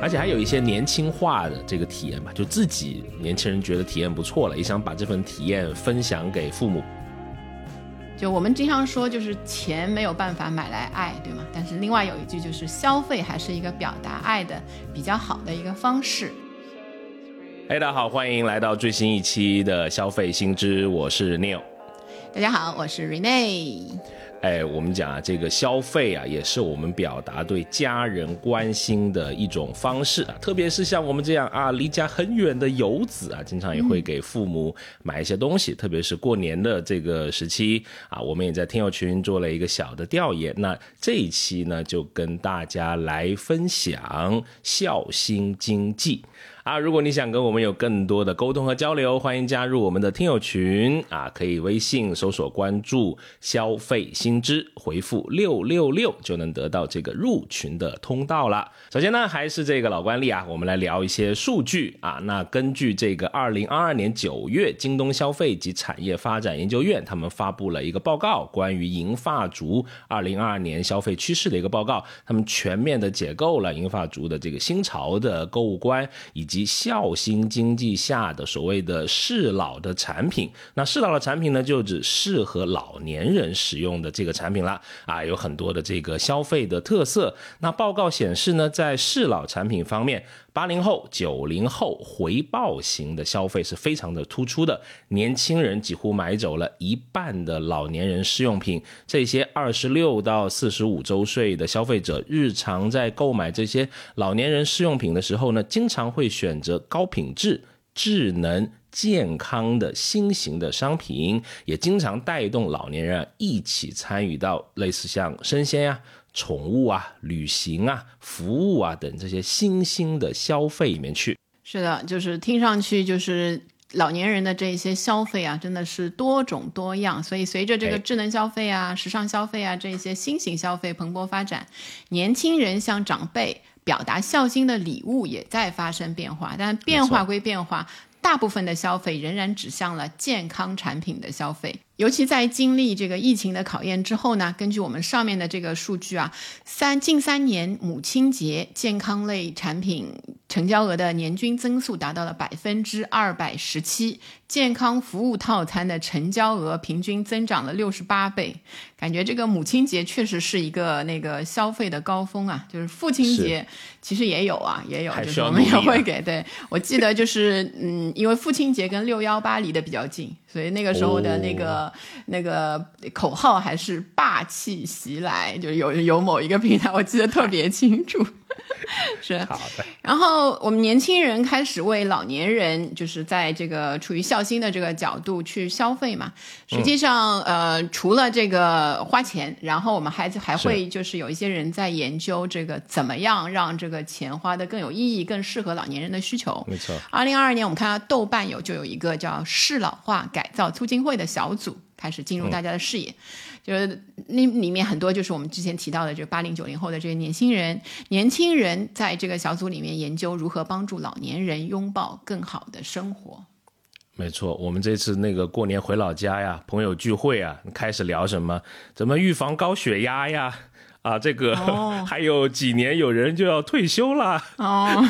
而且还有一些年轻化的这个体验吧，就自己年轻人觉得体验不错了，也想把这份体验分享给父母。就我们经常说，就是钱没有办法买来爱，对吗？但是另外有一句就是消费还是一个表达爱的比较好的一个方式。哎，大家好，欢迎来到最新一期的消费新知，我是 Neil。大家好，我是 Rene。哎，我们讲啊，这个消费啊，也是我们表达对家人关心的一种方式啊。特别是像我们这样啊，离家很远的游子啊，经常也会给父母买一些东西。特别是过年的这个时期啊，我们也在听友群做了一个小的调研。那这一期呢，就跟大家来分享孝心经济。啊，如果你想跟我们有更多的沟通和交流，欢迎加入我们的听友群啊，可以微信搜索关注“消费新知”，回复六六六就能得到这个入群的通道了。首先呢，还是这个老惯例啊，我们来聊一些数据啊。那根据这个二零二二年九月，京东消费及产业发展研究院他们发布了一个报告，关于银发族二零二二年消费趋势的一个报告，他们全面的解构了银发族的这个新潮的购物观以。及及孝心经济下的所谓的适老的产品，那适老的产品呢，就指适合老年人使用的这个产品了啊，有很多的这个消费的特色。那报告显示呢，在适老产品方面。八零后、九零后回报型的消费是非常的突出的，年轻人几乎买走了一半的老年人试用品。这些二十六到四十五周岁的消费者，日常在购买这些老年人试用品的时候呢，经常会选择高品质、智能、健康的新型的商品，也经常带动老年人一起参与到类似像生鲜呀。宠物啊、旅行啊、服务啊等这些新兴的消费里面去，是的，就是听上去就是老年人的这些消费啊，真的是多种多样。所以随着这个智能消费啊、时尚消费啊这些新型消费蓬勃发展，年轻人向长辈表达孝心的礼物也在发生变化。但变化归变化，大部分的消费仍然指向了健康产品的消费。尤其在经历这个疫情的考验之后呢，根据我们上面的这个数据啊，三近三年母亲节健康类产品成交额的年均增速达到了百分之二百十七，健康服务套餐的成交额平均增长了六十八倍。感觉这个母亲节确实是一个那个消费的高峰啊，就是父亲节其实也有啊，也有，就是我们也会给。对我记得就是嗯，因为父亲节跟六幺八离得比较近，所以那个时候的那个。那个口号还是霸气袭来，就有有某一个平台，我记得特别清楚。是好的。然后我们年轻人开始为老年人，就是在这个处于孝心的这个角度去消费嘛。实际上，呃，除了这个花钱，然后我们还还会就是有一些人在研究这个怎么样让这个钱花的更有意义，更适合老年人的需求。没错。二零二二年，我们看到豆瓣有就有一个叫“适老化改造促进会”的小组开始进入大家的视野。就是那里面很多就是我们之前提到的，这八零九零后的这些年轻人，年轻人在这个小组里面研究如何帮助老年人拥抱更好的生活。没错，我们这次那个过年回老家呀，朋友聚会啊，开始聊什么？怎么预防高血压呀？啊，这个 还有几年有人就要退休了。哦。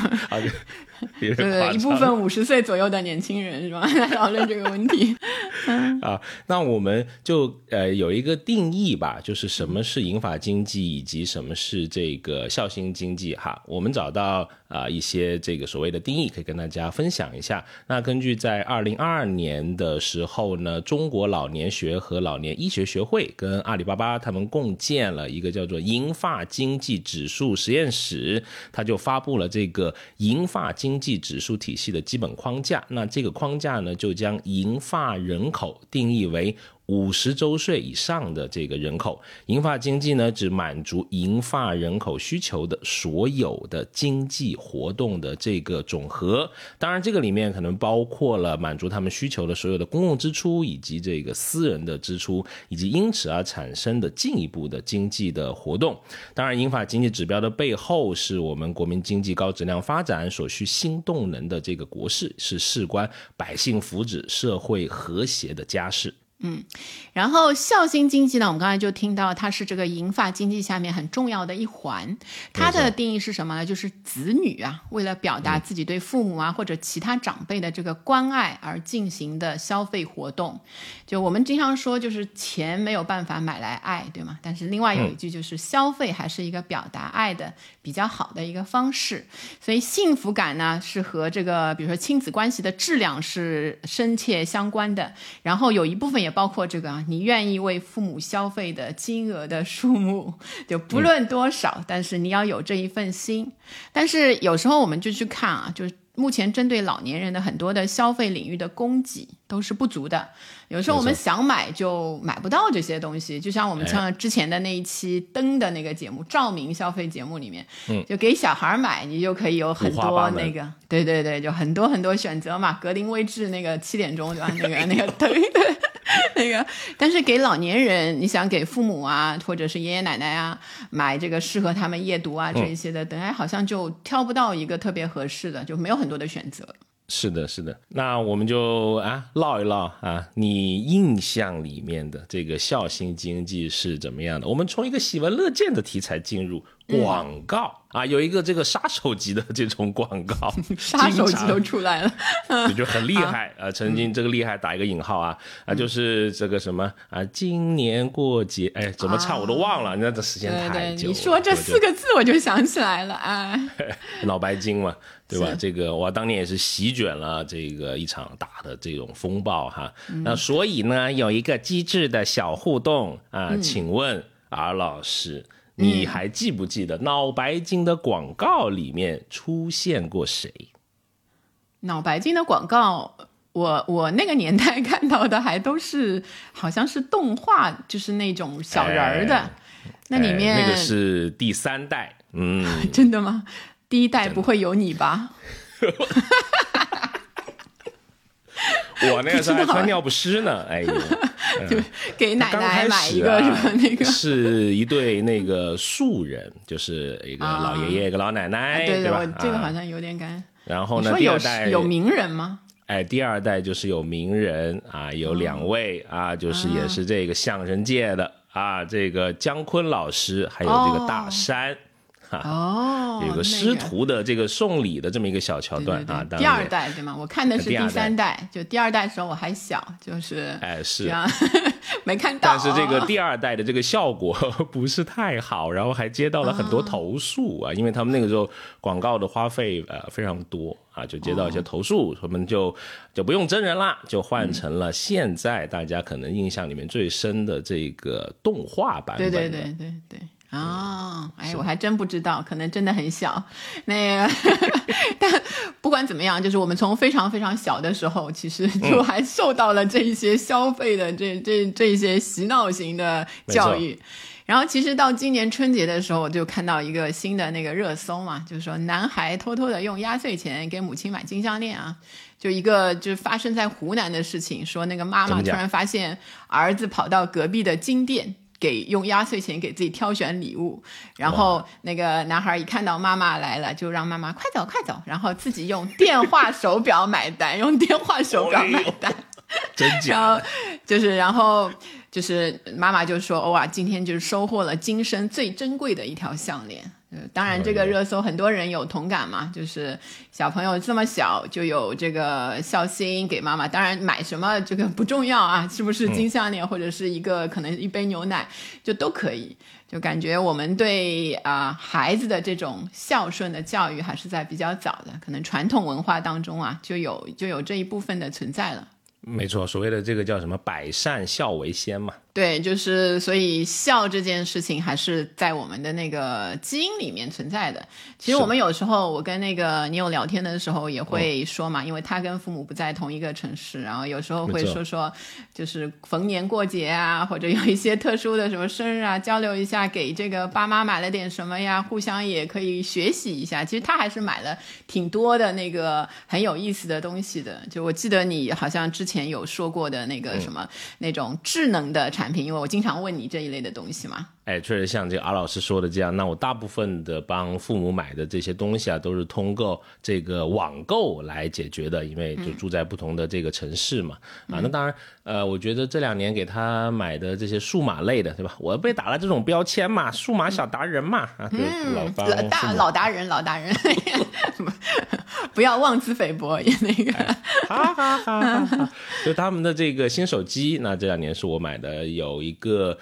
对，一部分五十岁左右的年轻人是吧？来讨论这个问题。啊，那我们就呃有一个定义吧，就是什么是银发经济，以及什么是这个孝心经济哈。我们找到啊一些这个所谓的定义，可以跟大家分享一下。那根据在二零二二年的时候呢，中国老年学和老年医学学会跟阿里巴巴他们共建了一个叫做银发经济指数实验室，他就发布了这个银发经。经济指数体系的基本框架，那这个框架呢，就将银发人口定义为。五十周岁以上的这个人口，银发经济呢，只满足银发人口需求的所有的经济活动的这个总和。当然，这个里面可能包括了满足他们需求的所有的公共支出，以及这个私人的支出，以及因此而产生的进一步的经济的活动。当然，银发经济指标的背后，是我们国民经济高质量发展所需新动能的这个国事，是事关百姓福祉、社会和谐的家事。嗯，然后孝心经济呢，我们刚才就听到它是这个银发经济下面很重要的一环。它的定义是什么呢？就是子女啊，为了表达自己对父母啊或者其他长辈的这个关爱而进行的消费活动。就我们经常说，就是钱没有办法买来爱，对吗？但是另外有一句就是消费还是一个表达爱的比较好的一个方式。所以幸福感呢是和这个比如说亲子关系的质量是深切相关的。然后有一部分也。包括这个啊，你愿意为父母消费的金额的数目，就不论多少，但是你要有这一份心。但是有时候我们就去看啊，就是。目前针对老年人的很多的消费领域的供给都是不足的，有时候我们想买就买不到这些东西。就像我们像之前的那一期灯的那个节目，照明消费节目里面，就给小孩买，你就可以有很多那个，对对对，就很多很多选择嘛。格林威治那个七点钟对吧？那个那个灯对。那个，但是给老年人，你想给父母啊，或者是爷爷奶奶啊，买这个适合他们夜读啊这一些的，等下好像就挑不到一个特别合适的，就没有很多的选择。是的，是的，那我们就啊唠一唠啊，你印象里面的这个孝心经济是怎么样的？我们从一个喜闻乐见的题材进入广告。啊，有一个这个杀手级的这种广告，杀手级都出来了，就很厉害 啊！曾经这个厉害打一个引号啊啊，就是这个什么啊，今年过节哎，怎么唱我都忘了，那这时间太久，你说这四个字我就想起来了啊，脑白金嘛。对吧？这个我当年也是席卷了这个一场大的这种风暴哈。那所以呢，有一个机智的小互动啊，请问尔老师，你还记不记得脑白金的广告里面出现过谁？脑白金的广告，我我那个年代看到的还都是好像是动画，就是那种小人儿的。那里面那个是第三代，嗯，真的吗？第一代不会有你吧？我那个时候还穿尿不湿呢，哎呦，给奶奶买一个是吧？那个是一对那个素人，就是一个老爷爷，一个老奶奶，对吧？这个好像有点干。然后呢，第二代有名人吗？哎，第二代就是有名人啊，有两位啊，就是也是这个相声界的啊，这个姜昆老师，还有这个大山。哦，有个师徒的这个送礼的这么一个小桥段啊，第二代对吗？我看的是第三代，就第二代的时候我还小，就是哎是，没看到。但是这个第二代的这个效果 不是太好，然后还接到了很多投诉啊，因为他们那个时候广告的花费呃非常多啊，就接到一些投诉，他们就就不用真人啦，就换成了现在大家可能印象里面最深的这个动画版本。对对对对对。哦，哎，我还真不知道，可能真的很小。那个，但不管怎么样，就是我们从非常非常小的时候，其实就还受到了这一些消费的这这这一些洗脑型的教育。然后，其实到今年春节的时候，我就看到一个新的那个热搜嘛，就是说男孩偷偷的用压岁钱给母亲买金项链啊，就一个就是发生在湖南的事情，说那个妈妈突然发现儿子跑到隔壁的金店。给用压岁钱给自己挑选礼物，然后那个男孩一看到妈妈来了，就让妈妈快走快走，然后自己用电话手表买单，用电话手表买单，真假？然后就是，然后就是妈妈就说：“哇，今天就是收获了今生最珍贵的一条项链。”当然，这个热搜很多人有同感嘛，就是小朋友这么小就有这个孝心给妈妈。当然，买什么这个不重要啊，是不是金项链或者是一个可能一杯牛奶就都可以。就感觉我们对啊孩子的这种孝顺的教育还是在比较早的，可能传统文化当中啊就有就有这一部分的存在了。没错，所谓的这个叫什么“百善孝为先”嘛。对，就是所以孝这件事情还是在我们的那个基因里面存在的。其实我们有时候，我跟那个你有聊天的时候也会说嘛，因为他跟父母不在同一个城市，然后有时候会说说，就是逢年过节啊，或者有一些特殊的什么生日啊，交流一下，给这个爸妈买了点什么呀，互相也可以学习一下。其实他还是买了挺多的那个很有意思的东西的。就我记得你好像之前。前有说过的那个什么、那种智能的产品，因为我经常问你这一类的东西嘛。哎，确实像这个阿老师说的这样，那我大部分的帮父母买的这些东西啊，都是通过这个网购来解决的，因为就住在不同的这个城市嘛。啊，那当然，呃，我觉得这两年给他买的这些数码类的，对吧？我被打了这种标签嘛，数码小达人嘛，啊，对老帮老大老达人，老达人，不要妄自菲薄，也那个。哈哈哈哈哈！就他们的这个新手机，那这两年是我买的，有一个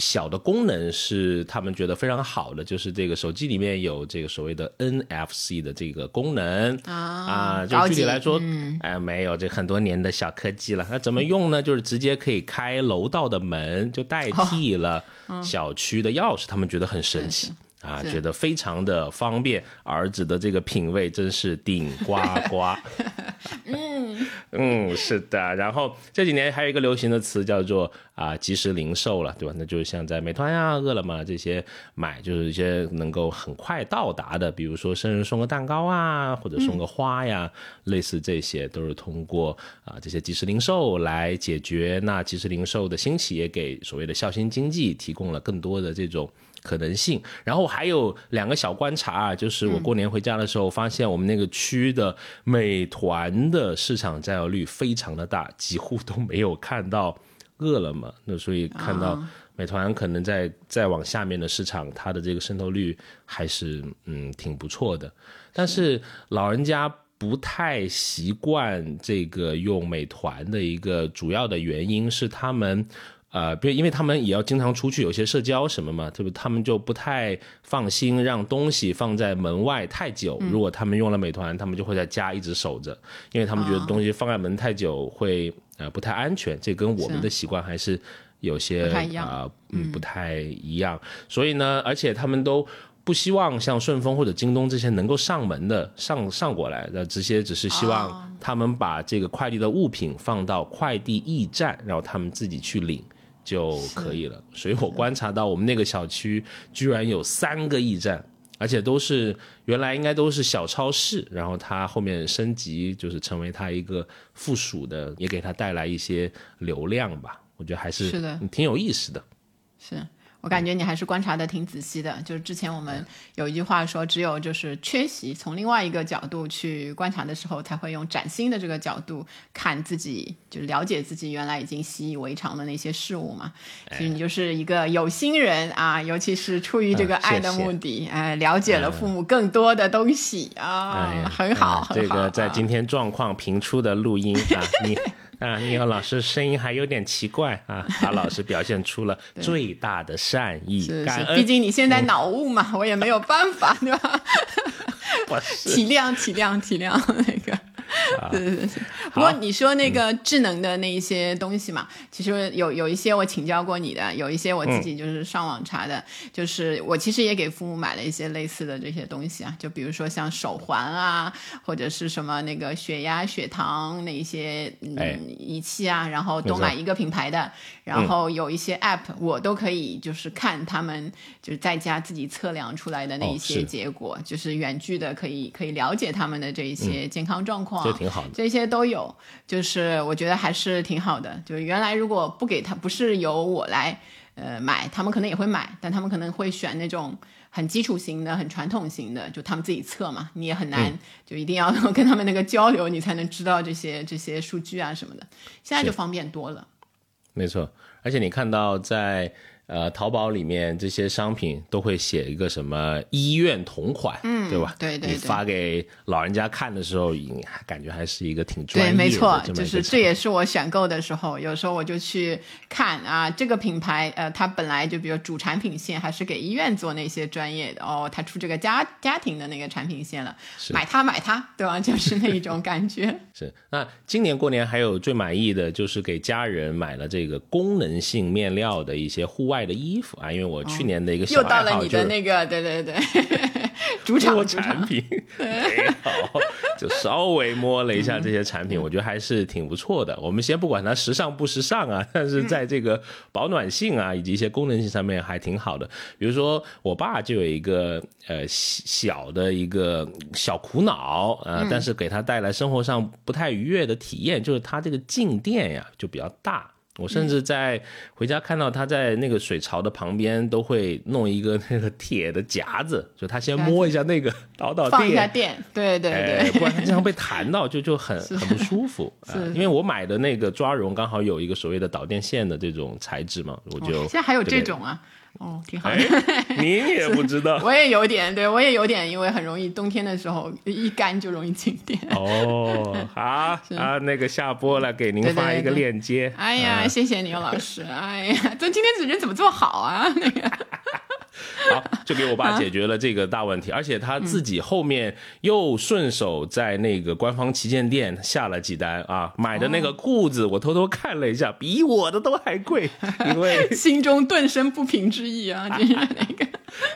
小的功能是他们觉得非常好的，就是这个手机里面有这个所谓的 NFC 的这个功能啊，就具体来说，哎，没有这很多年的小科技了。那怎么用呢？就是直接可以开楼道的门，就代替了小区的钥匙，他们觉得很神奇。啊，觉得非常的方便，儿子的这个品味真是顶呱呱。嗯嗯，是的。然后这几年还有一个流行的词叫做啊即时零售了，对吧？那就是像在美团呀、饿了么这些买，就是一些能够很快到达的，比如说生日送个蛋糕啊，或者送个花呀，类似这些都是通过啊这些即时零售来解决。那即时零售的兴起也给所谓的孝心经济提供了更多的这种。可能性，然后还有两个小观察啊，就是我过年回家的时候，发现我们那个区的美团的市场占有率非常的大，几乎都没有看到饿了么。那所以看到美团可能在再往下面的市场，它的这个渗透率还是嗯挺不错的。但是老人家不太习惯这个用美团的一个主要的原因是他们。呃，比如因为他们也要经常出去，有些社交什么嘛，对不？他们就不太放心让东西放在门外太久。如果他们用了美团，他们就会在家一直守着，因为他们觉得东西放在门太久会呃不太安全。这跟我们的习惯还是有些啊、嗯，不太一样。所以呢，而且他们都。不希望像顺丰或者京东这些能够上门的上上过来，那这些只是希望他们把这个快递的物品放到快递驿站，然后他们自己去领就可以了。所以我观察到我们那个小区居然有三个驿站，而且都是原来应该都是小超市，然后它后面升级就是成为它一个附属的，也给它带来一些流量吧。我觉得还是挺有意思的。是我感觉你还是观察的挺仔细的。就是之前我们有一句话说，只有就是缺席，从另外一个角度去观察的时候，才会用崭新的这个角度看自己，就是了解自己原来已经习以为常的那些事物嘛。其实你就是一个有心人啊，尤其是出于这个啊爱的目的，哎，了解了父母更多的东西啊，很好，很好个在啊今天状况频出的录音啊，你啊，你好老师声音还有点奇怪啊，阿老师表现出了 最大的善意，感恩。毕竟你现在脑雾嘛，我也没有办法，对吧？体谅体谅体谅对对对，不过你说那个智能的那一些东西嘛，其实有有一些我请教过你的，有一些我自己就是上网查的，就是我其实也给父母买了一些类似的这些东西啊，就比如说像手环啊，或者是什么那个血压、血糖那一些哎。嗯仪器啊，然后都买一个品牌的，然后有一些 app 我都可以就是看他们就是在家自己测量出来的那一哦些结果，就是远距的可以可以了解他们的这一些健康状况，这挺好的。这些都有，就是我觉得还是挺好的。就是原来如果不给他，不是由我来呃买，他们可能也会买，但他们可能会选那种很基础型的、很传统型的，就他们自己测嘛，你也很难，就一定要跟他们那个交流，你才能知道这些这些数据啊什么的。现在就方便多了。没错，而且你看到在呃淘宝里面这些商品都会写一个什么医院同款，嗯，对吧？对对对你发给老人家看的时候，你还感觉还是一个挺专对，业的没错，就是这也是我选购的时候，有时候我就去看啊，这个品牌，呃，它本来就比如主产品线还是给医院做那些专业的，哦，它出这个家家庭的那个产品线了，买它买它，对吧？就是那一种感觉。是，那今年过年还有最满意的就是给家人买了这个功能性面料的一些户外的衣服啊，因为我去年的一个小又到了你爱好就是的那个，对对对，主做场 主，产品，没有，就稍微摸了一下这些产品，我觉得还是挺不错的。我们先不管它时尚不时尚啊，但是在这个保暖性啊以及一些功能性上面还挺好的。比如说，我爸就有一个呃小的一个小苦恼啊，但是给他带来生活上不太愉悦的体验，就是他这个静电呀就比较大。我甚至在回家看到他在那个水槽的旁边都会弄一个那个铁的夹子，就他先摸一下那个导导放一下电，对对对，不然他经常被弹到，就就很 很不舒服。是，因为我买的那个抓绒刚好有一个所谓的导电线的这种材质嘛，我就现在还有这种啊。哦，挺好的。您也不知道，我也有点，对我也有点，因为很容易冬天的时候一干就容易静电。哦，好啊，那个下播了，给您发一个链接。哎呀，谢谢你，老师。哎呀，这今天人怎么这么好啊？那个。好，就给我爸解决了这个大问题，而且他自己后面又顺手在那个官方旗舰店下了几单啊，买的那个裤子我偷偷看了一下，比我的都还贵，因为心中顿生不平之意啊，就是那个，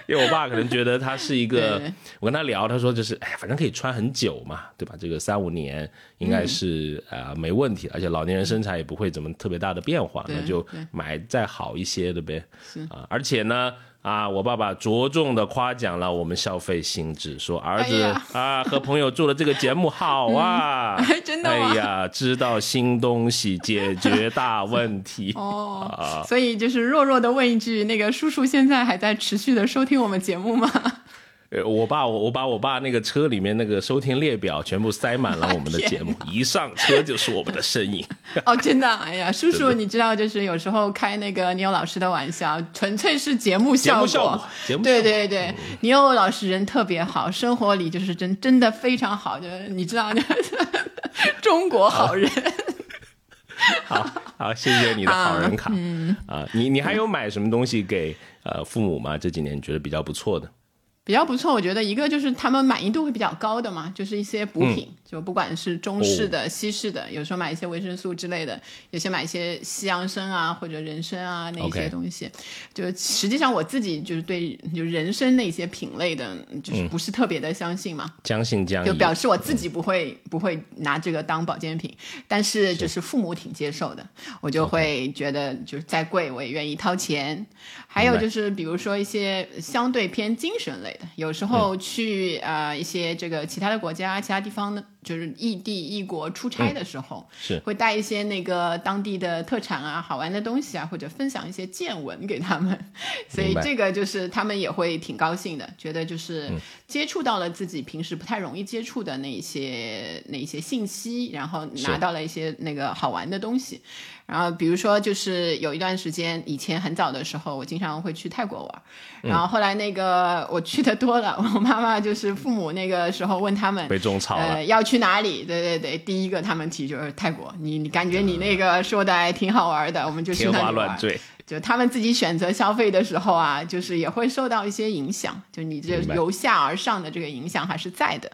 因为我爸可能觉得他是一个，我跟他聊，他说就是哎，反正可以穿很久嘛，对吧？这个三五年应该是呃没问题，而且老年人身材也不会怎么特别大的变化，那就买再好一些的呗，啊，而且呢。啊，我爸爸着重的夸奖了我们消费心智，说儿子啊和朋友做的这个节目好啊，真的哎呀，知道新东西，解决大问题。哦。所以就是弱弱的问一句，那个叔叔现在还在持续的收听我们节目吗？我爸，我我把我爸那个车里面那个收听列表全部塞满了我们的节目，一上车就是我们的身影。哦，真的，哎呀，叔叔，你知道，就是有时候开那个尼欧老师的玩笑，纯粹是节目效果。节目效果。节目对对对，尼欧老师人特别好，生活里就是真真的非常好，就是你知道，中国好人。好好，谢谢你的好人卡。嗯啊，你你还有买什么东西给呃父母吗？这几年觉得比较不错的。比较不错，我觉得一个就是他们满意度会比较高的嘛，就是一些补品，就不管是中式的、西式的，有时候买一些维生素之类的，有些买一些西洋参啊或者人参啊那些东西。就实际上我自己就是对就人参那些品类的，就是不是特别的相信嘛，将信将疑，就表示我自己不会不会拿这个当保健品，但是就是。父母挺接受的，我就会觉得就是再贵我也愿意掏钱。还有就是，比如说一些相对偏精神类的，有时候去啊一些这个其他的国家、其他地方的。就是异地异国出差的时候，是。会带一些那个当地的特产啊、好玩的东西啊，或者分享一些见闻给他们，所以这个就是他们也会挺高兴的，觉得就是接触到了自己平时不太容易接触的那一些那一些信息，然后拿到了一些那个好玩的东西。然后比如说，就是有一段时间，以前很早的时候，我经常会去泰国玩，然后后来那个我去的多了，我妈妈就是父母那个时候问他们被种草了，要去。去哪里？对对对，第一个他们提就是泰国。你你感觉你那个说的还挺好玩的，我们就去那里玩。就他们自己选择消费的时候啊，就是也会受到一些影响。就你这由下而上的这个影响还是在的。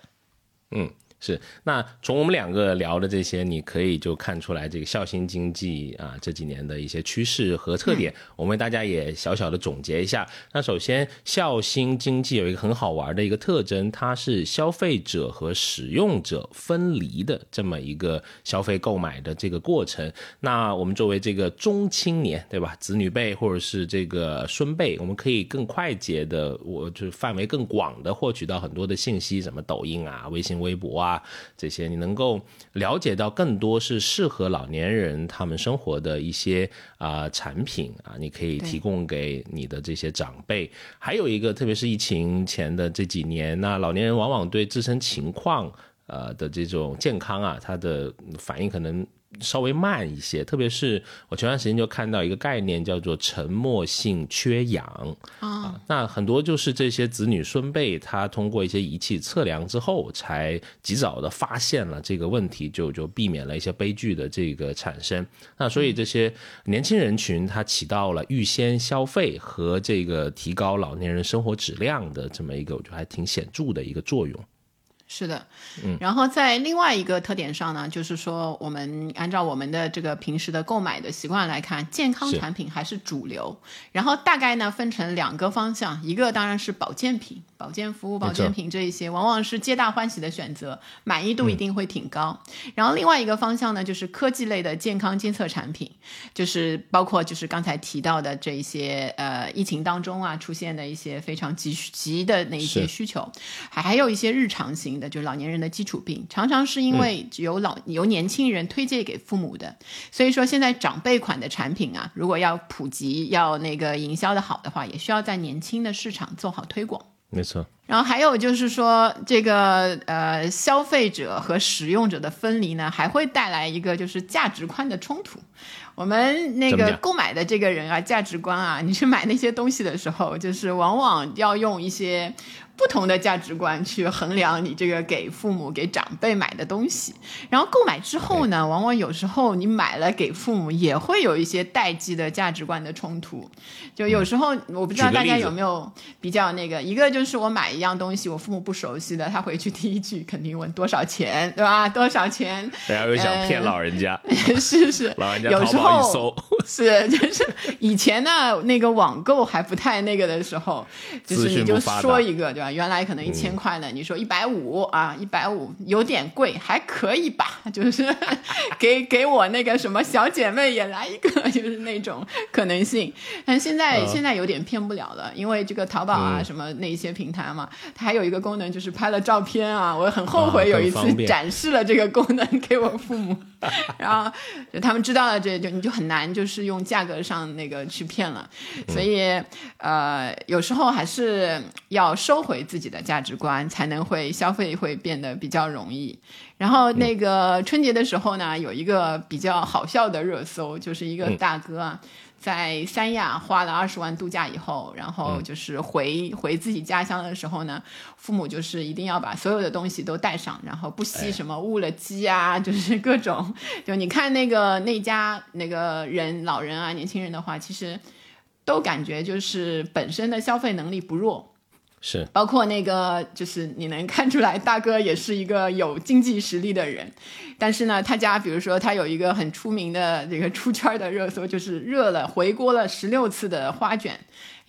嗯。是，那从我们两个聊的这些，你可以就看出来这个孝心经济啊这几年的一些趋势和特点。我们为大家也小小的总结一下。那首先，孝心经济有一个很好玩的一个特征，它是消费者和使用者分离的这么一个消费购买的这个过程。那我们作为这个中青年，对吧？子女辈或者是这个孙辈，我们可以更快捷的，我就是范围更广的获取到很多的信息，什么抖音啊、微信、微博啊。啊，这些你能够了解到更多是适合老年人他们生活的一些啊产品啊，你可以提供给你的这些长辈。还有一个，特别是疫情前的这几年，那老年人往往对自身情况呃的这种健康啊，他的反应可能。稍微慢一些，特别是我前段时间就看到一个概念叫做沉默性缺氧啊，那很多就是这些子女孙辈他通过一些仪器测量之后，才及早的发现了这个问题，就就避免了一些悲剧的这个产生。那所以这些年轻人群他起到了预先消费和这个提高老年人生活质量的这么一个，我觉得还挺显著的一个作用。是的，嗯，然后在另外一个特点上呢，就是说我们按照我们的这个平时的购买的习惯来看，健康产品还是主流。然后大概呢分成两个方向，一个当然是保健品、保健服务、保健品这一些，往往是皆大欢喜的选择，满意度一定会挺高。然后另外一个方向呢，就是科技类的健康监测产品，就是包括就是刚才提到的这一些呃疫情当中啊出现的一些非常急急的那一些需求，还还有一些日常型。的就是老年人的基础病，常常是因为由老由年轻人推荐给父母的，所以说现在长辈款的产品啊，如果要普及要那个营销的好的话，也需要在年轻的市场做好推广。没错。然后还有就是说，这个呃消费者和使用者的分离呢，还会带来一个就是价值观的冲突。我们那个购买的这个人啊，价值观啊，你去买那些东西的时候，就是往往要用一些。不同的价值观去衡量你这个给父母、给长辈买的东西，然后购买之后呢，往往有时候你买了给父母，也会有一些代际的价值观的冲突。就有时候我不知道大家有没有比较那个，一个就是我买一样东西，我父母不熟悉的，他回去第一句肯定问多少钱，对吧？多少钱？大家又想骗老人家，是 是，老人家有时候 是就是以前呢，那个网购还不太那个的时候，就是你就说一个，对吧？原来可能一千块呢，你说一百五啊，一百五有点贵，还可以吧？就是 给给我那个什么小姐妹也来一个，就是那种可能性。但现在现在有点骗不了了，因为这个淘宝啊什么那些平台嘛，它还有一个功能就是拍了照片啊。我很后悔有一次展示了这个功能给我父母，然后就他们知道了这就你就很难就是用价格上那个去骗了。所以呃，有时候还是要收回。自己的价值观才能会消费会变得比较容易。然后那个春节的时候呢，有一个比较好笑的热搜，就是一个大哥啊，在三亚花了二十万度假以后，然后就是回回自己家乡的时候呢，父母就是一定要把所有的东西都带上，然后不惜什么误了机啊，就是各种。就你看那个那家那个人老人啊，年轻人的话，其实都感觉就是本身的消费能力不弱。是，包括那个，就是你能看出来，大哥也是一个有经济实力的人，但是呢，他家比如说他有一个很出名的这个出圈的热搜，就是热了回锅了十六次的花卷。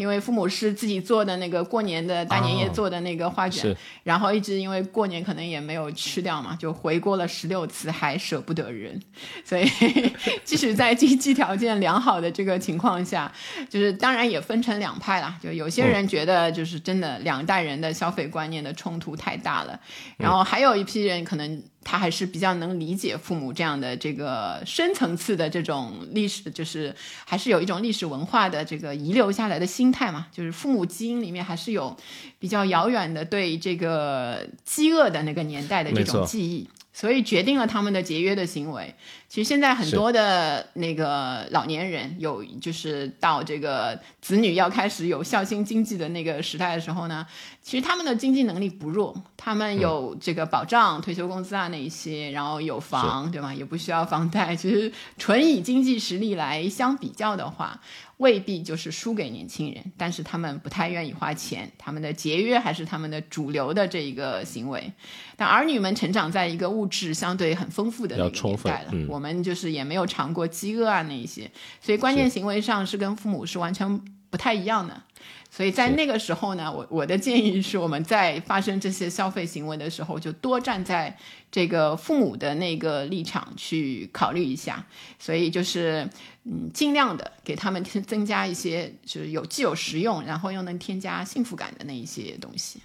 因为父母是自己做的那个过年的大年夜做的那个花卷，然后一直因为过年可能也没有吃掉嘛，就回锅了十六次，还舍不得扔。所以 即使在经济条件良好的这个情况下，就是当然也分成两派啦。就有些人觉得就是真的两代人的消费观念的冲突太大了，然后还有一批人可能。他还是比较能理解父母这样的这个深层次的这种历史，就是还是有一种历史文化的这个遗留下来的心态嘛，就是父母基因里面还是有比较遥远的对这个饥饿的那个年代的这种记忆。所以决定了他们的节约的行为。其实现在很多的那个老年人有，就是到这个子女要开始有孝心经济的那个时代的时候呢，其实他们的经济能力不弱，他们有这个保障、退休工资啊那一些，然后有房，对吗？也不需要房贷。其实纯以经济实力来相比较的话。未必就是输给年轻人，但是他们不太愿意花钱，他们的节约还是他们的主流的这一个行为。但儿女们成长在一个物质相对很丰富的那个年代了，我们就是也没有尝过饥饿啊那一些，所以关键行为上是跟父母是完全不太一样的。所以在那个时候呢，我我的建议是，我们在发生这些消费行为的时候，就多站在这个父母的那个立场去考虑一下。所以就是，嗯，尽量的给他们增增加一些，就是有既有实用，然后又能添加幸福感的那一些东西。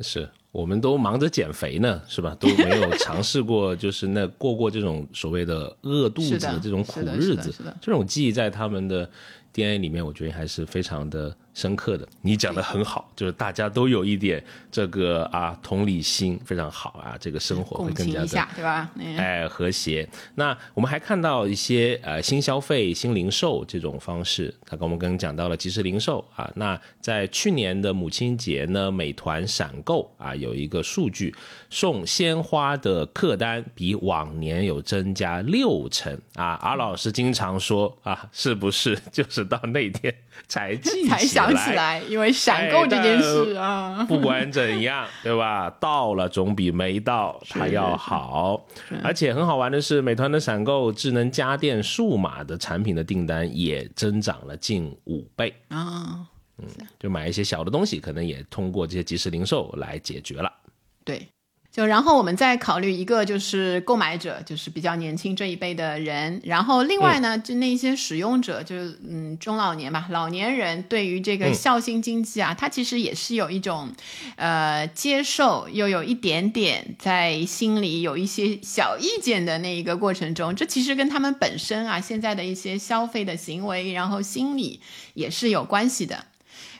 是，我们都忙着减肥呢，是吧？都没有尝试过，就是那过过这种所谓的饿肚子的这种苦日子。这种记忆在他们的 DNA 里面，我觉得还是非常的。深刻的，你讲的很好，就是大家都有一点这个啊同理心，非常好啊，这个生活会更加的对吧？哎，和谐。那我们还看到一些呃新消费、新零售这种方式，他跟我们刚刚讲到了即时零售啊。那在去年的母亲节呢，美团闪购啊有一个数据，送鲜花的客单比往年有增加六成啊。阿老师经常说啊，是不是 就是到那天 才记才想起来？因为闪购这件事啊，不管怎样，对吧？到了总比没到它要好。而且很好玩的是，美团的闪购智能家电、数码的产品的订单也增长了近五倍啊。嗯，就买一些小的东西，可能也通过这些即时零售来解决了。对，就然后我们再考虑一个，就是购买者，就是比较年轻这一辈的人。然后另外呢，就那些使用者，就是嗯中老年吧，老年人对于这个孝心经济啊，他其实也是有一种呃接受，又有一点点在心里有一些小意见的那一个过程中，这其实跟他们本身啊现在的一些消费的行为，然后心理也是有关系的。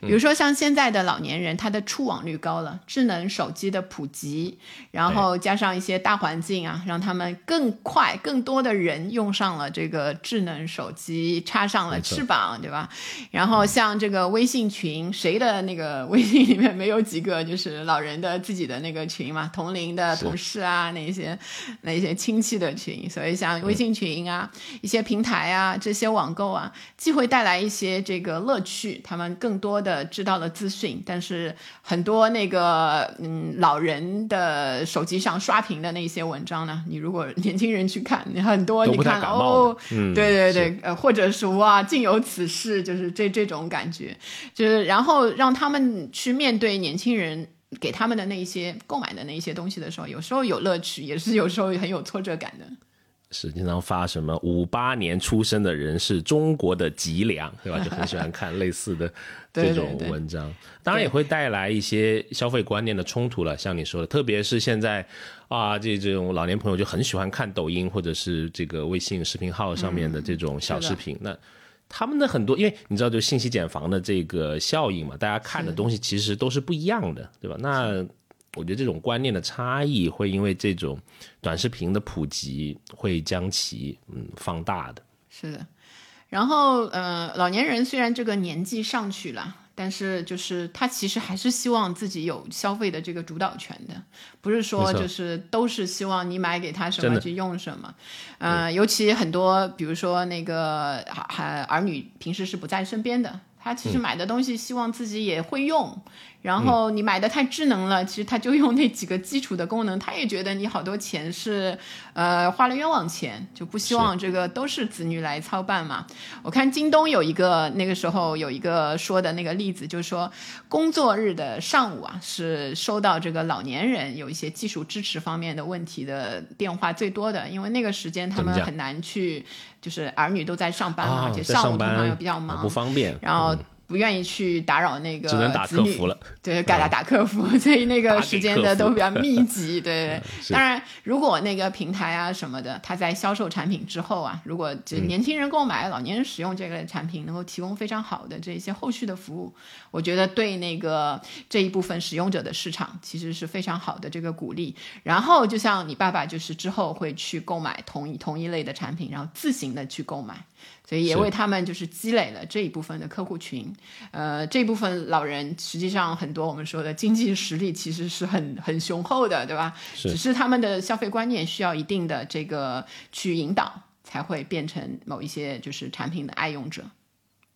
比如说，像现在的老年人，他的触网率高了，智能手机的普及，然后加上一些大环境啊，让他们更快、更多的人用上了这个智能手机，插上了翅膀，对吧？然后像这个微信群，谁的那个微信里面没有几个就是老人的自己的那个群嘛？同龄的同事啊，那些那些亲戚的群，所以像微信群啊，一些平台啊，这些网购啊，既会带来一些这个乐趣，他们更多的。呃，知道了资讯，但是很多那个嗯老人的手机上刷屏的那些文章呢，你如果年轻人去看，你很多你看哦，对对对，呃，或者是哇，竟有此事，就是这这种感觉，就是然后让他们去面对年轻人给他们的那些购买的那些东西的时候，有时候有乐趣，也是有时候很有挫折感的。是经常发什么五八年出生的人是中国的脊梁，对吧？就很喜欢看类似的 这种文章，当然也会带来一些消费观念的冲突了。像你说的，特别是现在啊，这这种老年朋友就很喜欢看抖音或者是这个微信视频号上面的这种小视频，那他们的很多，因为你知道，就信息茧房的这个效应嘛，大家看的东西其实都是不一样的，对吧？那。我觉得这种观念的差异会因为这种短视频的普及会将其嗯放大的。是的，然后呃，老年人虽然这个年纪上去了，但是就是他其实还是希望自己有消费的这个主导权的，不是说就是都是希望你买给他什么去用什么。呃，尤其很多比如说那个还儿女平时是不在身边的，他其实买的东西希望自己也会用。然后你买的太智能了，其实他就用那几个基础的功能，他也觉得你好多钱是，呃，花了冤枉钱，就不希望这个都是子女来操办嘛。我看京东有一个那个时候有一个说的那个例子，就是说工作日的上午啊，是收到这个老年人有一些技术支持方面的问题的电话最多的，因为那个时间他们很难去，就是儿女都在上班嘛，而且上午通常又比较忙，不方便，然后。不愿意去打扰那个只能打客服了，对，改打打客服，所以那个时间的都比较密集。对，当然，如果那个平台啊什么的，他在销售产品之后啊，如果就年轻人购买、老年人使用这个产品，能够提供非常好的这些后续的服务，我觉得对那个这一部分使用者的市场其实是非常好的这个鼓励。然后，就像你爸爸，就是之后会去购买同一同一类的产品，然后自行的去购买。所以也为他们就是积累了这一部分的客户群，呃，这部分老人实际上很多我们说的经济实力其实是很很雄厚的，对吧？只是他们的消费观念需要一定的这个去引导，才会变成某一些就是产品的爱用者。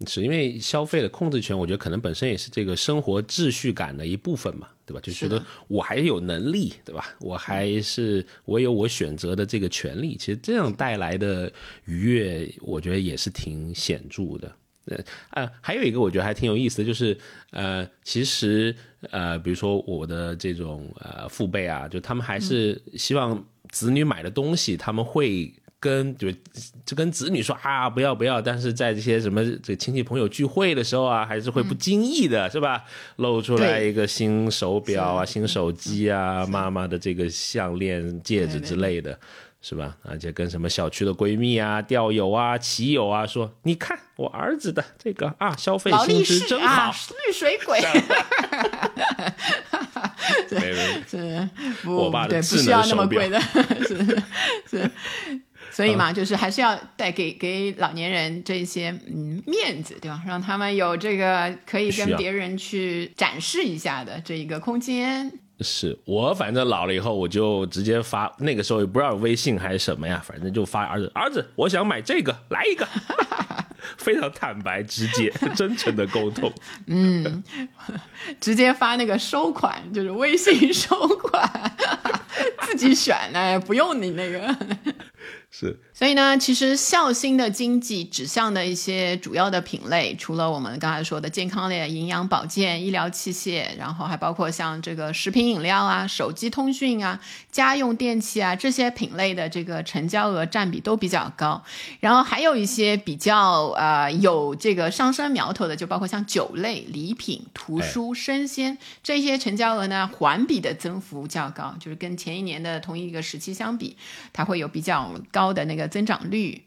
是因为消费的控制权，我觉得可能本身也是这个生活秩序感的一部分嘛，对吧？就觉得我还有能力，对吧？我还是我有我选择的这个权利。其实这样带来的愉悦，我觉得也是挺显著的。呃啊，还有一个我觉得还挺有意思的，就是呃，其实呃，比如说我的这种呃父辈啊，就他们还是希望子女买的东西，他们会。跟就就跟子女说啊，不要不要，但是在这些什么这亲戚朋友聚会的时候啊，还是会不经意的是吧，露出来一个新手表啊、新手机啊、妈妈的这个项链、戒指之类的，是吧？而且跟什么小区的闺蜜啊、钓友啊、骑友啊说，你看我儿子的这个啊，消费心知真好，绿水鬼。是，我爸的不需要那么贵的，是是。所以嘛，就是还是要带给给老年人这些嗯面子，对吧？让他们有这个可以跟别人去展示一下的这一个空间。是我反正老了以后，我就直接发，那个时候也不知道微信还是什么呀，反正就发儿子，儿子，我想买这个，来一个，非常坦白直接、真诚的沟通。嗯，直接发那个收款，就是微信收款，自己选哎，不用你那个。是，所以呢，其实孝心的经济指向的一些主要的品类，除了我们刚才说的健康类、营养保健、医疗器械，然后还包括像这个食品饮料啊、手机通讯啊、家用电器啊这些品类的这个成交额占比都比较高。然后还有一些比较呃有这个上升苗头的，就包括像酒类、礼品、图书、生鲜这些成交额呢，环比的增幅较高，就是跟前一年的同一个时期相比，它会有比较。高的那个增长率。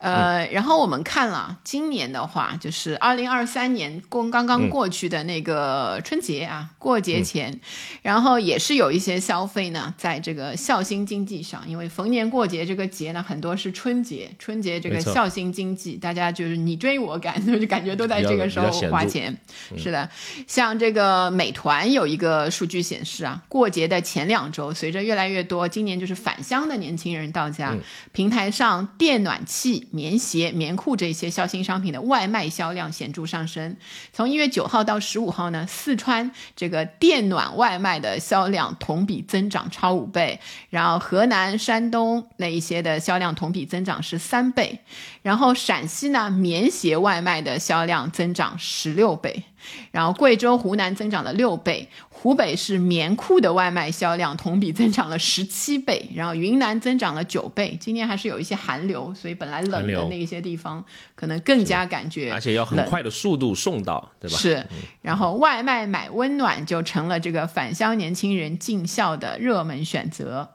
呃，然后我们看了今年的话，就是二零二三年过刚刚过去的那个春节啊，过节前，然后也是有一些消费呢，在这个孝心经济上，因为逢年过节这个节呢，很多是春节，春节这个孝心经济，大家就是你追我赶，就感觉都在这个时候花钱。是的，像这个美团有一个数据显示啊，过节的前两周，随着越来越多今年就是返乡的年轻人到家，平台上电暖气。棉鞋、棉裤这些孝心商品的外卖销量显著上升。从一月九号到十五号呢，四川这个电暖外卖的销量同比增长超五倍，然后河南、山东那一些的销量同比增长是三倍，然后陕西呢，棉鞋外卖的销量增长十六倍。然后贵州、湖南增长了六倍，湖北是棉裤的外卖销量同比增长了十七倍，然后云南增长了九倍。今年还是有一些寒流，所以本来冷的那些地方可能更加感觉，而且要很快的速度送到，对吧？是。然后外卖买温暖就成了这个返乡年轻人尽孝的热门选择，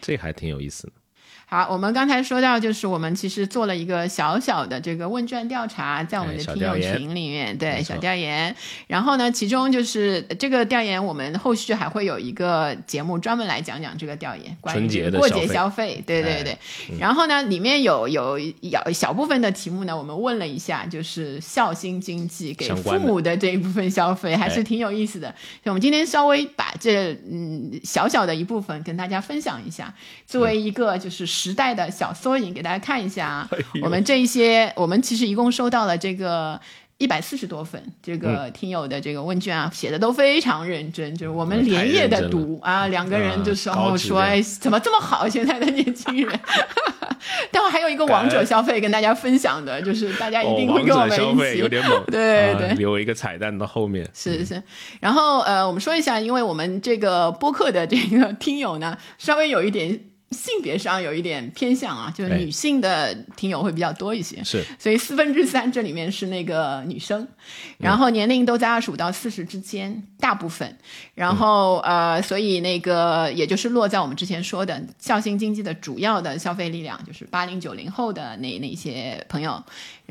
这还挺有意思的。好，我们刚才说到，就是我们其实做了一个小小的这个问卷调查，在我们的听友群里面，对小调研。然后呢，其中就是这个调研，我们后续还会有一个节目专门来讲讲这个调研，关于过节消费。对对对。然后呢，里面有有小小部分的题目呢，我们问了一下，就是孝心经济给父母的这一部分消费，还是挺有意思的。所以我们今天稍微把这嗯小小的一部分跟大家分享一下，作为一个就是。时代的小缩影，给大家看一下啊。我们这一些，我们其实一共收到了这个一百四十多份这个听友的这个问卷啊，写的都非常认真，就是我们连夜的读啊，两个人就说说，哎，怎么这么好？现在的年轻人。待会还有一个王者消费跟大家分享的，就是大家一定会跟我们一起，有点猛，对对，留一个彩蛋到后面。是是，然后呃，我们说一下，因为我们这个播客的这个听友呢，稍微有一点。性别上有一点偏向啊，就是女性的听友会比较多一些，是，所以四分之三这里面是那个女生，然后年龄都在二十五到四十之间，大部分，然后呃，所以那个也就是落在我们之前说的孝心经济的主要的消费力量，就是八零九零后的那那些朋友，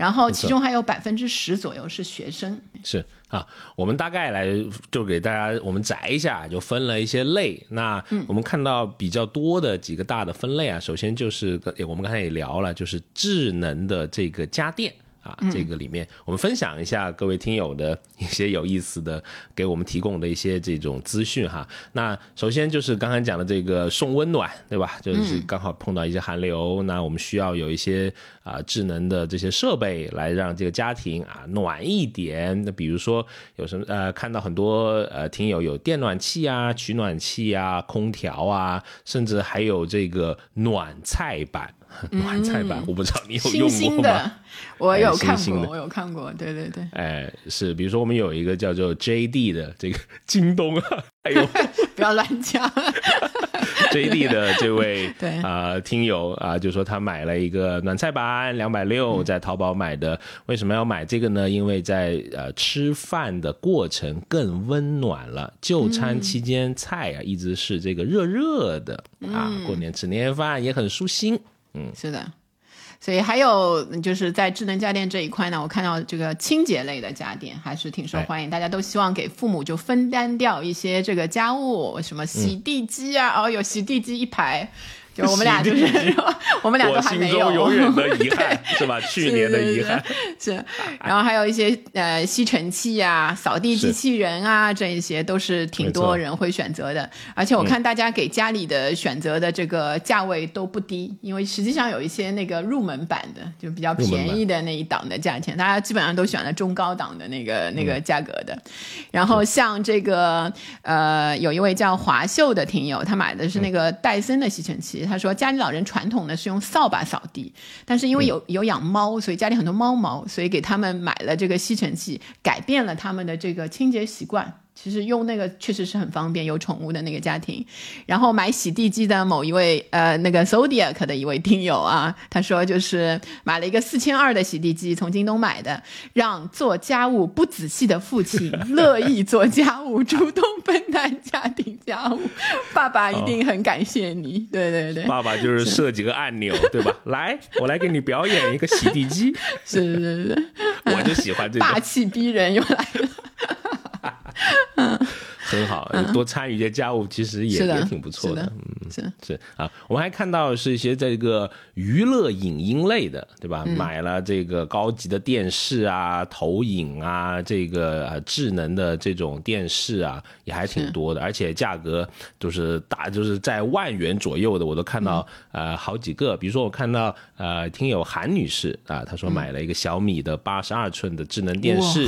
然后其中还有百分之十左右是学生，是。啊，我们大概来就给大家我们摘一下，就分了一些类。那我们看到比较多的几个大的分类啊，首先就是我们刚才也聊了，就是智能的这个家电。啊，这个里面我们分享一下各位听友的一些有意思的，给我们提供的一些这种资讯哈。那首先就是刚才讲的这个送温暖，对吧？就是刚好碰到一些寒流，那我们需要有一些啊智能的这些设备来让这个家庭啊暖一点。那比如说有什么呃，看到很多呃听友有电暖气啊、取暖器啊、空调啊，甚至还有这个暖菜板。暖菜版，我不知道你有用过吗？我有看过，我有看过，对对对。哎，是，比如说我们有一个叫做 JD 的这个京东啊，哎呦，不要乱讲。JD 的这位 对啊听友啊，就说他买了一个暖菜板，两百六，在淘宝买的。为什么要买这个呢？因为在呃吃饭的过程更温暖了。就餐期间菜啊一直是这个热热的啊，过年吃年夜饭也很舒心。嗯，是的，所以还有就是在智能家电这一块呢，我看到这个清洁类的家电还是挺受欢迎，大家都希望给父母就分担掉一些这个家务，什么洗地机啊，哦，有洗地机一排。就我们俩就是我们俩都还没有，心中永远的 遗憾是吧？去年的遗憾是，是然后还有一些呃吸尘器啊、扫地机器人啊，这一些都是挺多人会选择的。而且我看大家给家里的选择的这个价位都不低，因为实际上有一些那个入门版的，就比较便宜的那一档的价钱，大家基本上都选了中高档的那个那个价格的。然后像这个呃，有一位叫华秀的听友，他买的是那个戴森的吸尘器。他说家里老人传统的是用扫把扫地，但是因为有有养猫，所以家里很多猫毛，所以给他们买了这个吸尘器，改变了他们的这个清洁习惯。其实用那个确实是很方便，有宠物的那个家庭。然后买洗地机的某一位呃那个 Zodiac 的一位听友啊，他说就是买了一个四千二的洗地机，从京东买的，让做家务不仔细的父亲乐意做家务，主动分担家庭家务，爸爸一定很感谢你。对对对，爸爸就是设几个按钮，对吧？来，我来给你表演一个洗地机，是 是是，我就喜欢这种霸，气逼人又来了。嗯。很好，多参与一些家务，其实也也挺不错的嗯，是。是啊，我们还看到是一些这个娱乐影音类的，对吧？买了这个高级的电视啊、投影啊，这个呃智能的这种电视啊，也还挺多的，而且价格都是大，就是在万元左右的，我都看到、呃好几个。比如说我看到呃听友韩女士啊，她说买了一个小米的八十二寸的智能电视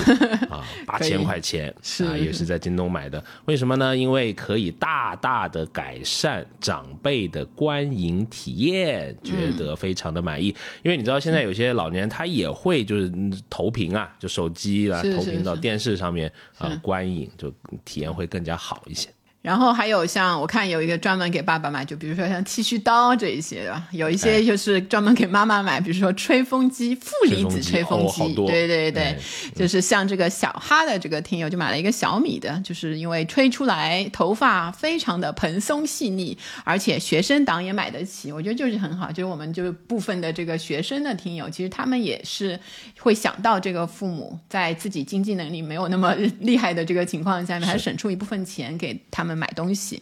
啊，八千块钱啊，也是。在京东买的。为什么呢？因为可以大大的改善长辈的观影体验，觉得非常的满意。因为你知道现在有些老年人他也会就是嗯投屏啊，就手机啊投屏到电视上面啊观影，就体验会更加好一些。然后还有像我看有一个专门给爸爸买，就比如说像剃须刀这一些的，有一些就是专门给妈妈买，比如说吹风机、负离子吹风机，风机哦对对对，哎就是像这个小哈的这个听友就买了一个小米的，就是因为吹出来头发非常的蓬松细腻，而且学生党也买得起，我觉得就是很好。就是我们就是部分的这个学生的听友，其实他们也是会想到这个父母在自己经济能力没有那么厉害的这个情况下面，还省出一部分钱给他们买东西。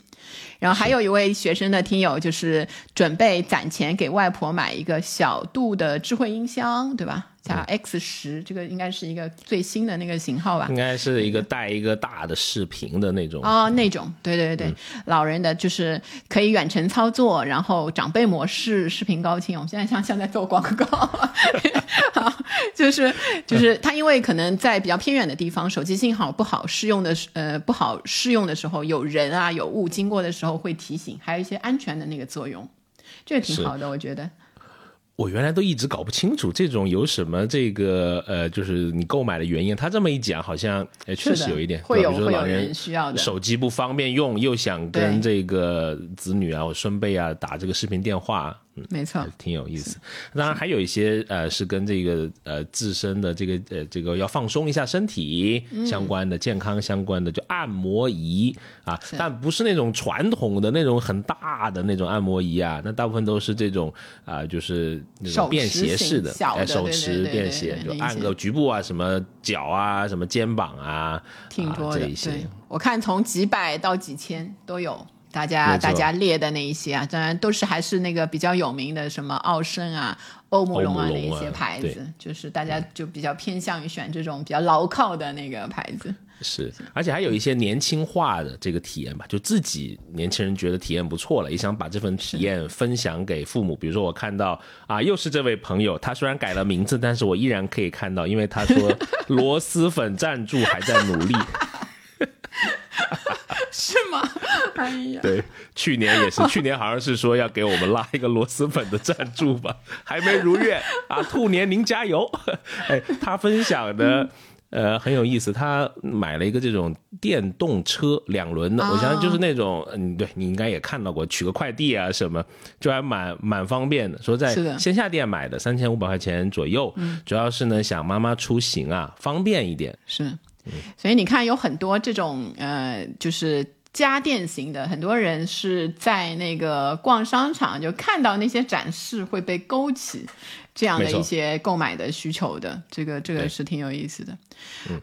然后还有一位学生的听友，就是准备攒钱给外婆买一个小度的智慧音箱，对吧？叫 X 十，这个应该是一个最新的那个型号吧应？该是一个带一个大的视频的那种。哦，那种，对对对，老人的就是可以远程操作，然后长辈模式、视频高清。我们现在像像在做广告，好就是就是它，因为可能在比较偏远的地方，手机信号不好适用的时呃不好适用的时候，有人啊有物经过的时候会提醒，还有一些安全的那个作用，这个挺好的，我觉得。我原来都一直搞不清楚这种有什么这个呃，就是你购买的原因。他这么一讲，好像呃确实有一点，会对比如说老有会有人需要的手机不方便用，又想跟这个子女啊或孙辈啊打这个视频电话，嗯，没错。挺有意思。当然还有一些呃是跟这个呃自身的这个呃这个要放松一下身体相关的、健康相关的，就按摩仪啊，但不是那种传统的那种很大的那种按摩仪啊，那大部分都是这种啊、就是那种便携式的型，小的哎，手持便携对，就按个局部啊，什么脚啊，什么肩膀啊，啊挺多的，这一些。对，我看从几百到几千都有。大家大家列的那一些啊，当然都是还是那个比较有名的，什么奥盛啊、欧姆龙啊那一些牌对子，就是大家就比较偏向于选这种比较牢靠的那个牌子。是，而且还有一些年轻化的这个体验吧，就自己年轻人觉得体验不错了，也想把这份体验分享给父母。比如说，我看到啊，又是这位朋友，他虽然改了名字，但是我依然可以看到，因为他说 螺蛳粉赞助还在努力。是吗？哎呀，对，去年也是，去年好像是说要给我们拉一个螺蛳粉的赞助吧，还没如愿啊！兔年您加油！哎，他分享的。呃，很有意思，他买了一个这种电动车两轮的，我相信就是那种，嗯，对你应该也看到过，取个快递啊什么，就还蛮蛮方便的。说在线下店买的，三千五百块钱左右，主要是呢想妈妈出行啊方便一点。是，所以你看有很多这种呃，就是。家电型的，很多人是在那个逛商场就看到那些展示会被勾起，这样的一些购买的需求的，这个这个是挺有意思的。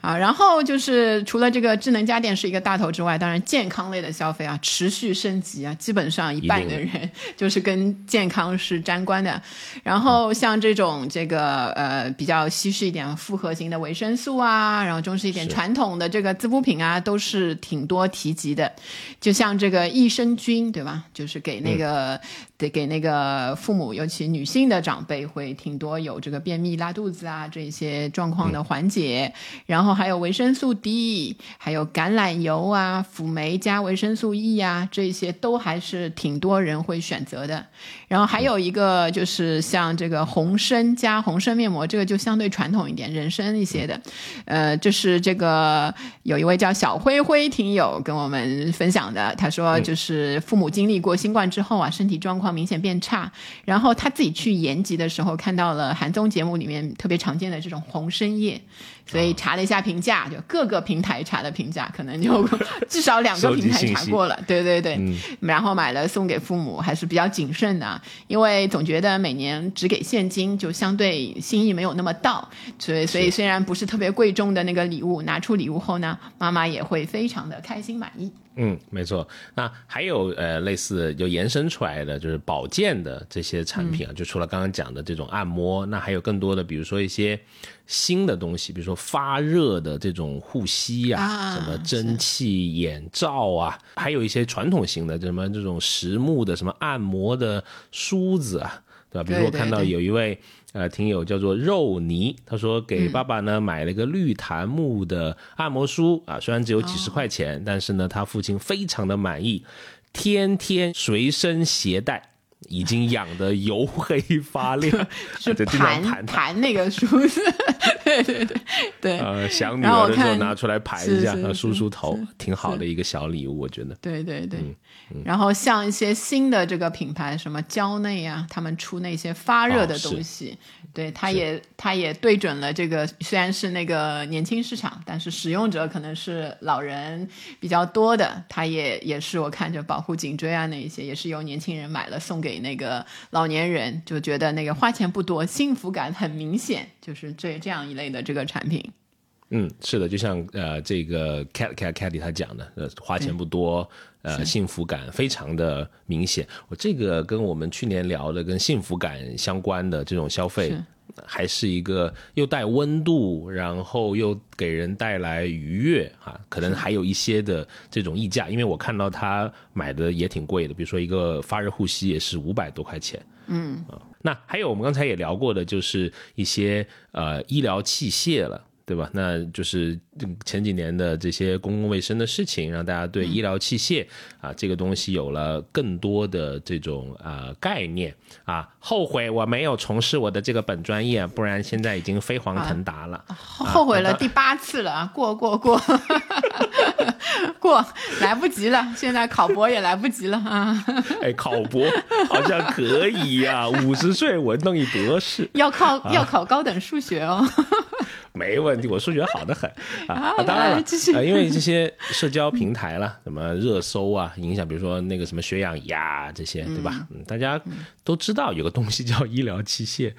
啊，然后就是除了这个智能家电是一个大头之外，当然健康类的消费啊持续升级啊，基本上一半的人就是跟健康是沾关的。然后像这种这个呃比较稀释一点复合型的维生素啊，然后中式一点传统的这个滋补品啊，都是挺多提及的。就像这个益生菌，对吧？就是给那个得、给那个父母，尤其女性的长辈会挺多有这个便秘、拉肚子啊这些状况的缓解。然后还有维生素 D，还有橄榄油啊、辅酶加维生素 E 啊，这些都还是挺多人会选择的。然后还有一个就是像这个红参加红参面膜，这个就相对传统一点、人参一些的。呃，就是这个有一位叫小灰灰听友跟我们分享的，他说就是父母经历过新冠之后啊，身体状况明显变差，然后他自己去延吉的时候看到了韩综节目里面特别常见的这种红参叶。所以查了一下评价，就各个平台查的评价，可能就 至少两个平台查过了。对对对，然后买了送给父母，还是比较谨慎的，因为总觉得每年只给现金，就相对心意没有那么到。所以所以虽然不是特别贵重的那个礼物，拿出礼物后呢，妈妈也会非常的开心满意。嗯，没错。那还有呃，类似就延伸出来的就是保健的这些产品啊，就除了刚刚讲的这种按摩，那还有更多的，比如说一些新的东西，比如说发热的这种护膝啊，啊什么蒸汽眼罩啊，还有一些传统型的什么这种实木的什么按摩的梳子啊，对吧？比如说我看到有一位。呃，听友叫做肉泥，他说给爸爸呢、买了个绿檀木的按摩梳啊，虽然只有几十块钱，但是呢，他父亲非常的满意，天天随身携带，已经养得油黑发亮，是就经常盘盘。盘那个梳子，对对对。对。呃，想女儿的时候拿出来排一下，梳梳头，挺好的一个小礼物，我觉得。对对对，嗯然后像一些新的这个品牌，什么蕉内啊，他们出那些发热的东西，对，它也它也对准了这个虽然是那个年轻市场，但是使用者可能是老人比较多的，它也也是我看着保护颈椎啊那一些，也是由年轻人买了送给那个老年人，就觉得那个花钱不多，幸福感很明显，就是这这样一类的这个产品。嗯，是的，就像呃，这个 Cat Cat Catty 他讲的，呃，花钱不多，呃，幸福感非常的明显。我这个跟我们去年聊的跟幸福感相关的这种消费是，还是一个又带温度，然后又给人带来愉悦啊，可能还有一些的这种溢价，因为我看到他买的也挺贵的，比如说一个发热护膝也是五百多块钱。嗯啊，那还有我们刚才也聊过的，就是一些呃医疗器械了。对吧？那就是嗯前几年的这些公共卫生的事情，让大家对医疗器械啊这个东西有了更多的这种啊、概念啊。后悔我没有从事我的这个本专业，不然现在已经飞黄腾达了。后后悔了第八次了啊！过过过 过，来不及了，现在考博也来不及了啊！哎，考博好像可以呀、五十岁我弄一博士。要考要考高等数学哦。没问题，我数学好的很啊。当然了续，呃，因为这些社交平台啦，什么热搜啊，影响，比如说那个什么血氧仪啊这些，对吧？嗯，大家都知道有个东西叫医疗器械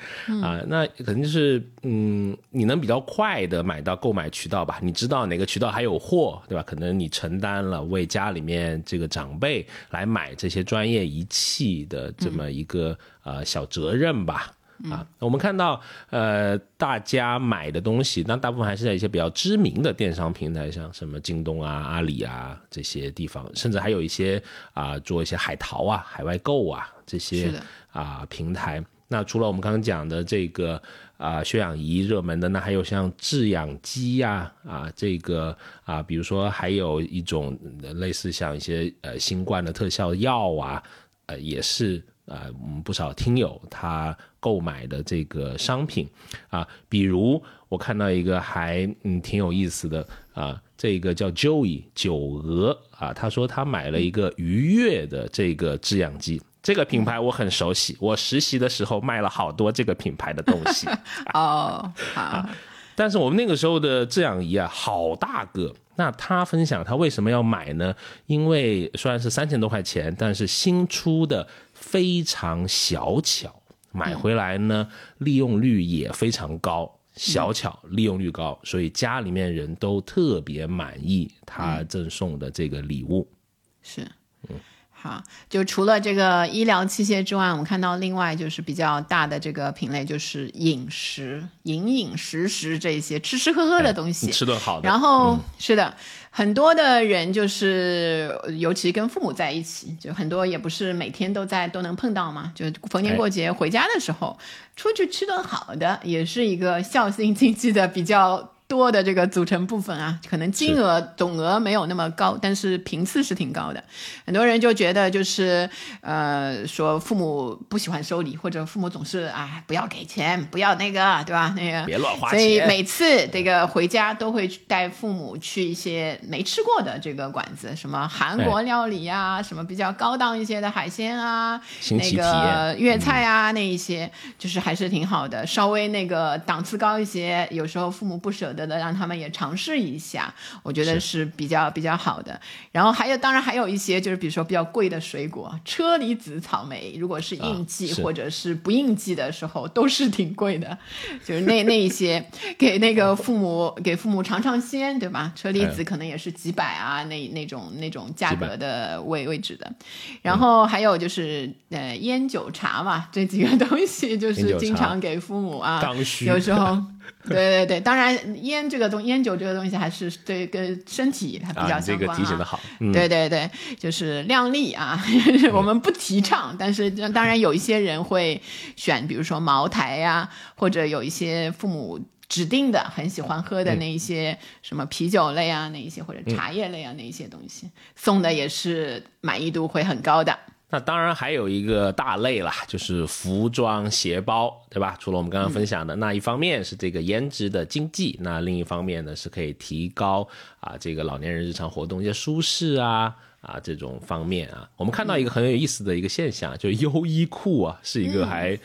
啊，那可能就是嗯，你能比较快的买到购买渠道吧？你知道哪个渠道还有货，对吧？可能你承担了为家里面这个长辈来买这些专业仪器的这么一个呃小责任吧。啊，我们看到，呃，大家买的东西，那大部分还是在一些比较知名的电商平台上，什么京东啊、阿里啊这些地方，甚至还有一些啊、做一些海淘啊、海外购啊这些啊、平台。那除了我们刚刚讲的这个啊、血氧仪热门的，那还有像制氧机呀啊这个啊，比如说还有一种类似像一些呃新冠的特效药啊，呃也是啊、我们不少听友他购买的这个商品啊，比如我看到一个还嗯挺有意思的啊，这个叫 Joey 九鹅啊，他说他买了一个愉悦的这个制氧机。这个品牌我很熟悉，我实习的时候卖了好多这个品牌的东西。哦，好，但是我们那个时候的制氧仪啊，好大个。那他分享他为什么要买呢？因为虽然是三千多块钱，但是新出的非常小巧买回来呢利用率也非常高。小巧，利用率高，所以家里面人都特别满意他赠送的这个礼物。是，嗯，好，就除了这个医疗器械之外，我们看到另外就是比较大的这个品类，就是饮食、饮饮食食这些吃吃喝喝的东西，吃顿好的。然后是的。很多的人就是，尤其跟父母在一起，就很多也不是每天都在都能碰到嘛。就逢年过节回家的时候，出去吃顿好的，也是一个孝心经济的比较。多的这个组成部分啊，可能金额总额没有那么高，但是频次是挺高的。很多人就觉得就是呃，说父母不喜欢收礼，或者父母总是啊不要给钱，不要那个，对吧？那个 别乱花钱。所以每次这个回家都会带父母去一些没吃过的这个馆子，什么韩国料理呀，什么比较高档一些的海鲜啊，那个粤菜啊，那一些就是还是挺好的。稍微那个档次高一些，有时候父母不舍得。的让他们也尝试一下，我觉得是比较比较好的。然后还有，当然还有一些就是比如说比较贵的水果，车厘子、草莓，如果是应季或者是不应季的时候，都是挺贵的。就是那那一些给那个父母给父母尝尝鲜，对吧？车厘子可能也是几百啊，那那种那种价格的位位置的。然后还有就是呃烟酒茶嘛，这几个 东西就是经常给父母啊，有时候。对对对，当然烟这个东烟酒这个东西还是对跟身体还比较相关啊。这个提醒的好，对对对，就是量力啊，我们不提倡，但是当然有一些人会选，比如说茅台呀，或者有一些父母指定的很喜欢喝的那一些什么啤酒类啊，那一些或者茶叶类啊那一些东西，送的也是满意度会很高的。那当然还有一个大类啦，就是服装鞋包，对吧？除了我们刚刚分享的那一方面是这个颜值的经济，那另一方面呢是可以提高啊这个老年人日常活动一些舒适啊啊这种方面啊。我们看到一个很有意思的一个现象，就是优衣库啊是一个还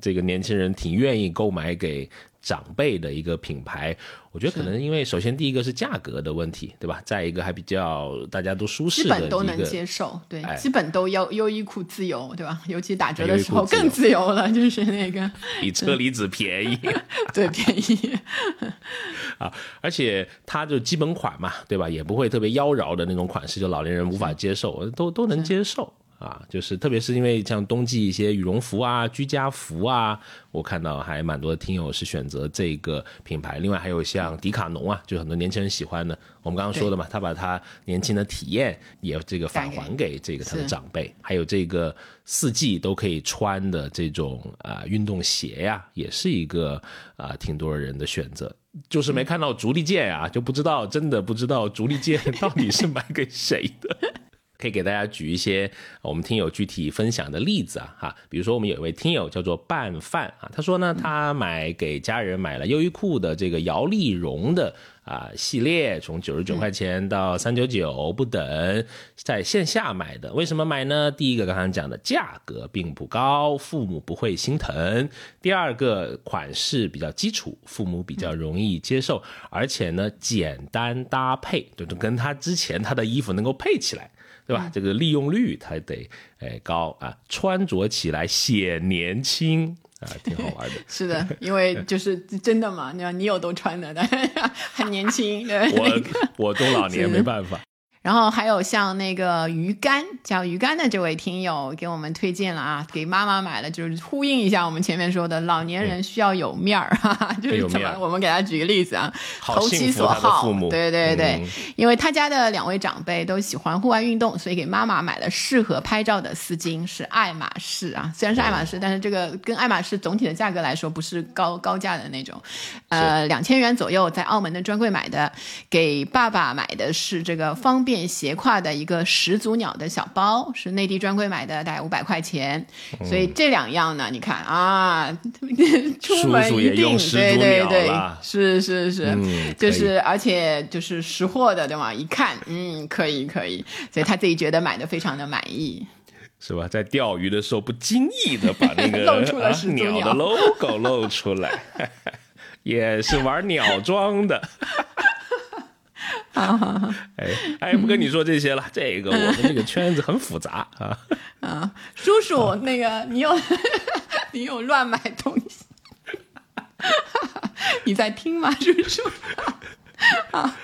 这个年轻人挺愿意购买给。长辈的一个品牌，我觉得可能因为首先第一个是价格的问题，对吧？再一个还比较大家都舒适，基本都能接受，对，基本都优优衣库自由，对吧？尤其打折的时候更自由了，就是那个比车厘子便宜，对，便宜 啊！而且它就基本款嘛，对吧？也不会特别妖娆的那种款式，就老年人无法接受，都都能接受。啊，就是特别是因为像冬季一些羽绒服啊、居家服啊，我看到还蛮多的听友是选择这个品牌。另外还有像迪卡侬啊，就很多年轻人喜欢的。我们刚刚说的嘛，他把他年轻的体验也这个返还给这个他的长辈。还有这个四季都可以穿的这种啊运动鞋呀，也是一个啊挺多人的选择。就是没看到足力健啊，就不知道真的不知道足力健到底是买给谁的。可以给大家举一些我们听友具体分享的例子啊，哈，比如说我们有一位听友叫做拌饭啊，他说呢，他买给家人买了优衣库的这个摇粒绒的啊系列，从九十九块钱到三九九不等，在线下买的。为什么买呢？第一个刚刚讲的价格并不高，父母不会心疼；第二个款式比较基础，父母比较容易接受，而且呢简单搭配，就跟他之前他的衣服能够配起来。对吧？这个利用率它得哎高啊，穿着起来显年轻啊，挺好玩的。是的，因为就是真的嘛，你你有都穿的，很年轻。我我中老年没办法。然后还有像那个鱼竿，叫鱼竿的这位听友给我们推荐了啊，给妈妈买了，就是呼应一下我们前面说的，老年人需要有面儿，哈哈，就是怎么？我们给他举个例子啊，投其所好，对对对，因为他家的两位长辈都喜欢户外运动，所以给妈妈买了适合拍照的丝巾，是爱马仕啊，虽然是爱马仕，但是这个跟爱马仕总体的价格来说不是高高价的那种，呃，两千元左右，在澳门的专柜买的，给爸爸买的是这个方便。斜挎的一个始祖鸟的小包是内地专柜买的，大概五百块钱。所以这两样呢，你看啊，出门一定对对对，是是是，就是而且就是识货的对吗？一看，嗯，可以可以，所以他自己觉得买的非常的满意，是吧？在钓鱼的时候不经意的把那个 露出了鸟的 logo 露出来，也是玩鸟装的。哎哎，不跟你说这些了，这个我们这个圈子很复杂啊。啊，叔叔，那个你有你有乱买东西？你在听吗，叔叔？啊，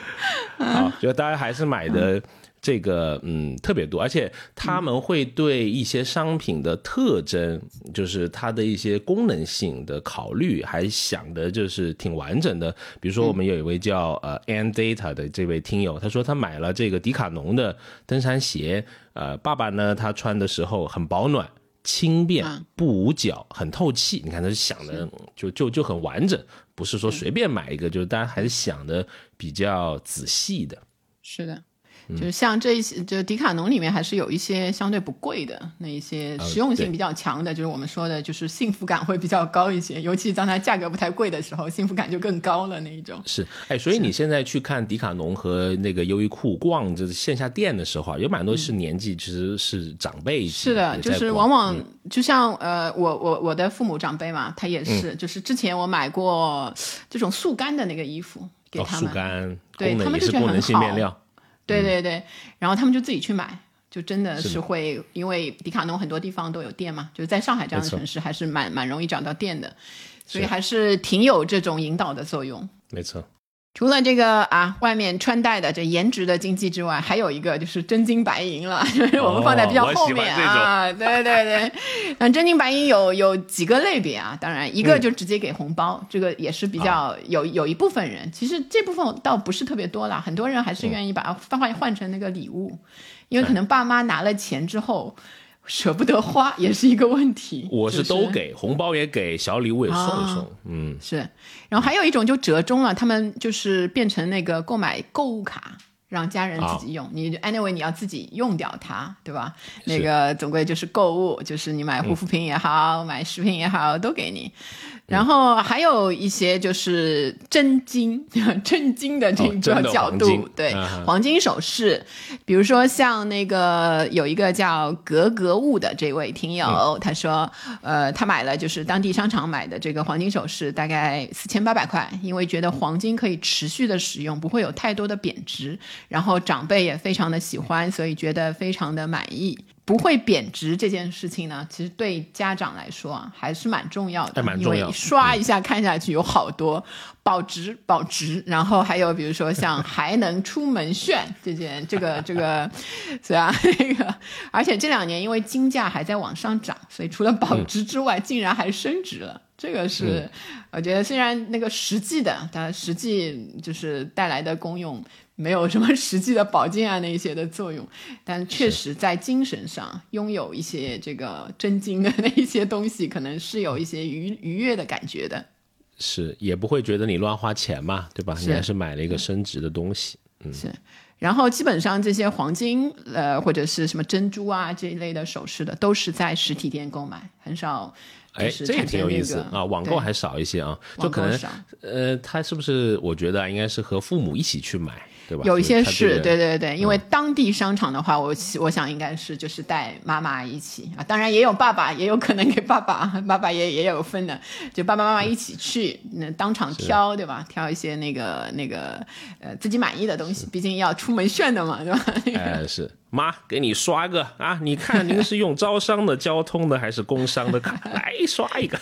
好，就大家还是买的。这个嗯特别多，而且他们会对一些商品的特征，就是它的一些功能性的考虑，还想的就是挺完整的。比如说，我们有一位叫呃 An Data 的这位听友，他说他买了这个迪卡侬的登山鞋，呃，爸爸呢他穿的时候很保暖、轻便、不捂脚、很透气。你看他想的就就就很完整，不是说随便买一个，就是大家还是想的比较仔细的。是的。就是像这一些，就迪卡侬里面还是有一些相对不贵的那一些实用性比较强的，就是我们说的，就是幸福感会比较高一些。尤其当它价格不太贵的时候，幸福感就更高了那一种。是，哎，所以你现在去看迪卡侬和那个优衣库逛就是线下店的时候啊，有蛮多是年纪其实是长辈。是的，就是往往就像呃，我我我的父母长辈嘛，他也是，就是之前我买过这种速干的那个衣服给他们，速干，对他们就是功能性面料。对对对，然后他们就自己去买，就真的是会，因为迪卡侬很多地方都有店嘛，就是在上海这样的城市还是蛮蛮容易找到店的，所以还是挺有这种引导的作用。没错。除了这个啊，外面穿戴的这颜值的经济之外，还有一个就是真金白银了，就是我们放在比较后面啊。对对对，那真金白银有有几个类别啊？当然，一个就直接给红包，这个也是比较有有一部分人，其实这部分倒不是特别多啦，很多人还是愿意把它换换成那个礼物，因为可能爸妈拿了钱之后。舍不得花也是一个问题。我是都给红包也给，小礼物也送一送。嗯，是。然后还有一种就折中了，他们就是变成那个购买购物卡，让家人自己用。你 anyway 你要自己用掉它，对吧？那个总归就是购物，就是你买护肤品也好，买食品也好，都给你。然后还有一些就是真金，真金的这个角度，对黄金首饰，比如说像那个有一个叫格格物的这位听友，他说，呃，他买了就是当地商场买的这个黄金首饰，大概四千八百块，因为觉得黄金可以持续的使用，不会有太多的贬值，然后长辈也非常的喜欢，所以觉得非常的满意。不会贬值这件事情呢，其实对家长来说啊，还是蛮重要的。蛮重要。刷一下看下去，有好多保值保值。然后还有比如说像还能出门炫这件，这个这个，是啊，那个。而且这两年因为金价还在往上涨，所以除了保值之外，竟然还升值了。这个是我觉得虽然那个实际的，它实际就是带来的功用。没有什么实际的保健啊那些的作用，但确实在精神上拥有一些这个真经的那一些东西，可能是有一些愉愉悦的感觉的。是，也不会觉得你乱花钱嘛，对吧？你还是买了一个升值的东西。嗯，是。然后基本上这些黄金呃或者是什么珍珠啊这一类的首饰的，都是在实体店购买，很少。哎，这也挺有意思啊，网购还少一些啊，就可能呃，他是不是？我觉得应该是和父母一起去买。有一些是对对对，因为当地商场的话，我我想应该是就是带妈妈一起啊，当然也有爸爸，也有可能给爸爸，爸爸也也有分的，就爸爸妈妈一起去，那当场挑对吧？挑一些那个那个呃自己满意的东西，毕竟要出门炫的嘛，对吧？哎是。妈，给你刷个啊！你看您是用招商的、交通的还是工商的卡？来刷一个。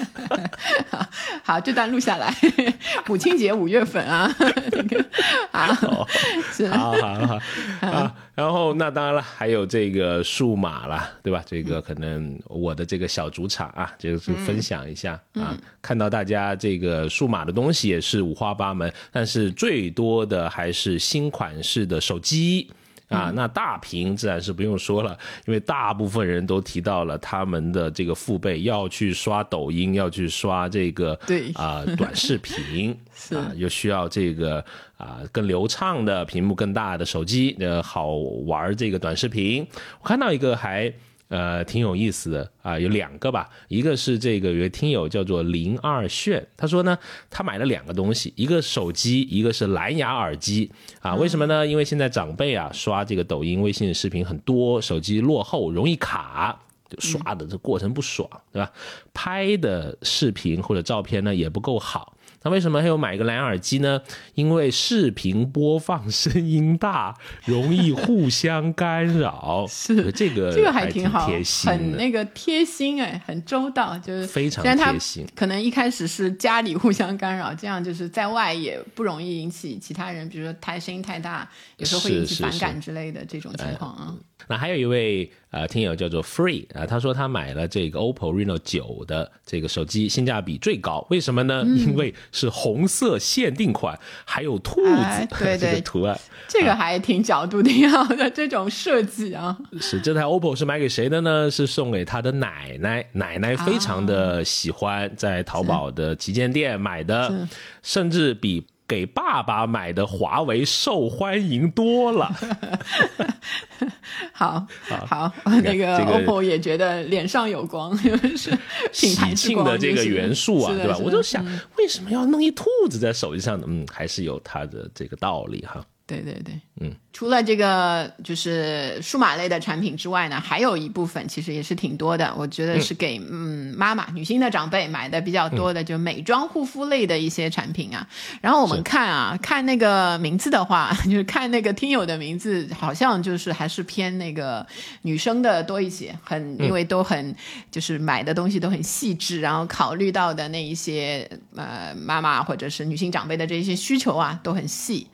好，这段录下来。母亲节五月份啊，那个好，是好好好啊。然后那当然了，还有这个数码了，对吧？这个可能我的这个小主场啊，就是分享一下啊。看到大家这个数码的东西也是五花八门，但是最多的还是新款式的手机。啊，那大屏自然是不用说了，因为大部分人都提到了他们的这个父辈要去刷抖音，要去刷这个对啊短视频，啊又需要这个啊更流畅的屏幕更大的手机，呃好玩这个短视频。我看到一个还。呃，挺有意思的啊，有两个吧，一个是这个有个听友叫做零二炫，他说呢，他买了两个东西，一个手机，一个是蓝牙耳机啊，为什么呢？因为现在长辈啊刷这个抖音、微信的视频很多，手机落后，容易卡，就刷的这过程不爽，对吧？拍的视频或者照片呢也不够好。那为什么还有买一个蓝牙耳机呢？因为视频播放声音大，容易互相干扰。是这个这个还挺好，贴心，很那个贴心哎，很周到，就是非常贴心。可能一开始是家里互相干扰，这样就是在外也不容易引起其他人，比如说太声音太大，有时候会引起反感之类的这种情况啊。那还有一位呃听友叫做 Free 啊、他说他买了这个 OPPO Reno 九的这个手机，性价比最高，为什么呢？嗯因为是红色限定款，还有兔子、哎 对这个对图案。这个还挺角度挺好的，这种设计啊，是这台 OPPO 是买给谁的呢？是送给他的奶奶，奶奶非常的喜欢，在淘宝的旗舰店买的是，甚至比。给爸爸买的华为受欢迎多了，好 好，看 那个 OPPO 也觉得脸上有光，是品牌之喜庆的这个元素啊，对吧？我就想，为什么要弄一兔子在手机上呢？嗯，还是有它的这个道理哈。对对对，嗯，除了这个就是数码类的产品之外呢，还有一部分其实也是挺多的。我觉得是给嗯妈妈、女性的长辈买的比较多的，就美妆护肤类的一些产品啊。然后我们看啊，看那个名字的话，就是看那个听友的名字，好像就是还是偏那个女生的多一些，很因为都很就是买的东西都很细致，然后考虑到的那一些呃妈妈或者是女性长辈的这些需求啊都很细，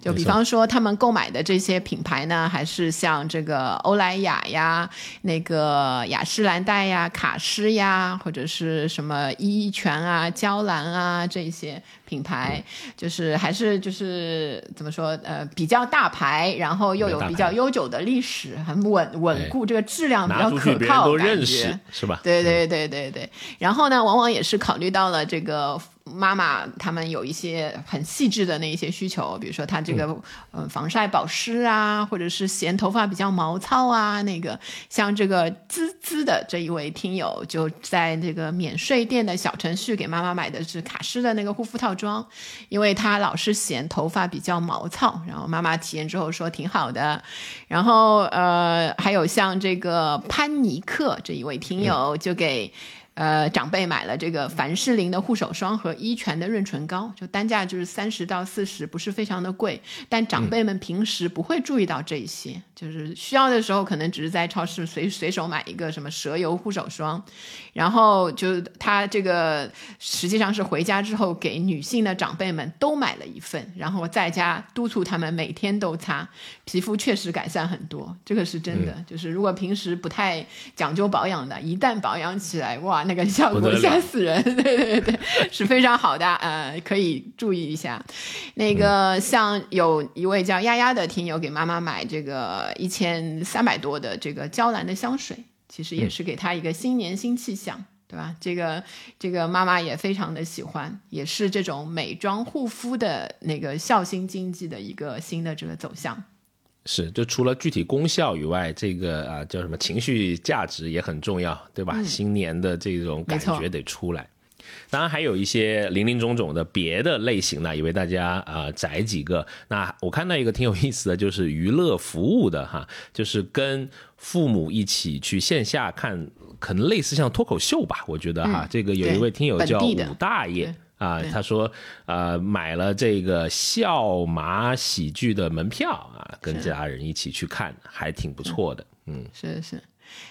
就比没错方说他们购买的这些品牌呢，还是像这个欧莱雅呀、那个雅诗兰黛呀、卡诗呀，或者是什么依泉啊、娇兰啊这些。品牌，就是还是就是怎么说呃比较大牌，然后又有比较悠久的历史，很稳稳固，这个质量比较可靠，都感觉。认识，是吧？对对对对对，然后呢，往往也是考虑到了这个妈妈他们有一些很细致的那一些需求，比如说她这个嗯、呃防晒保湿啊，或者是嫌头发比较毛糙啊，那个像这个滋滋的这一位听友就在这个免税店的小程序给妈妈买的是卡诗的那个护肤套装，因为她老是嫌头发比较毛糙，然后妈妈体验之后说挺好的，然后呃还有像这个潘尼克这一位听友就给。呃，长辈买了这个凡士林的护手霜和伊泉的润唇膏，就单价就是三十到四十，不是非常的贵。但长辈们平时不会注意到这些，就是需要的时候可能只是在超市随随手买一个什么蛇油护手霜，然后就他这个实际上是回家之后给女性的长辈们都买了一份，然后在家督促他们每天都擦，皮肤确实改善很多，这个是真的。就是如果平时不太讲究保养的，一旦保养起来，哇，那个效果吓死人！对对对，是非常好的，呃，可以注意一下。那个像有一位叫丫丫的听友给妈妈买这个一千三百多的这个娇兰的香水，其实也是给她一个新年新气象。对吧？这个这个妈妈也非常的喜欢，也是这种美妆护肤的那个孝心经济的一个新的这个走向。是，就除了具体功效以外，这个啊叫什么情绪价值也很重要，对吧？新年的这种感觉得出来。当然还有一些零零总总的别的类型呢，也为大家啊、呃摘几个。那我看到一个挺有意思的，就是娱乐服务的哈，就是跟父母一起去线下看，可能类似像脱口秀吧，我觉得哈，嗯这个有一位听友叫武大爷对。啊，他说，呃，买了这个笑马喜剧的门票啊，跟家人一起去看，还挺不错的。嗯，是是，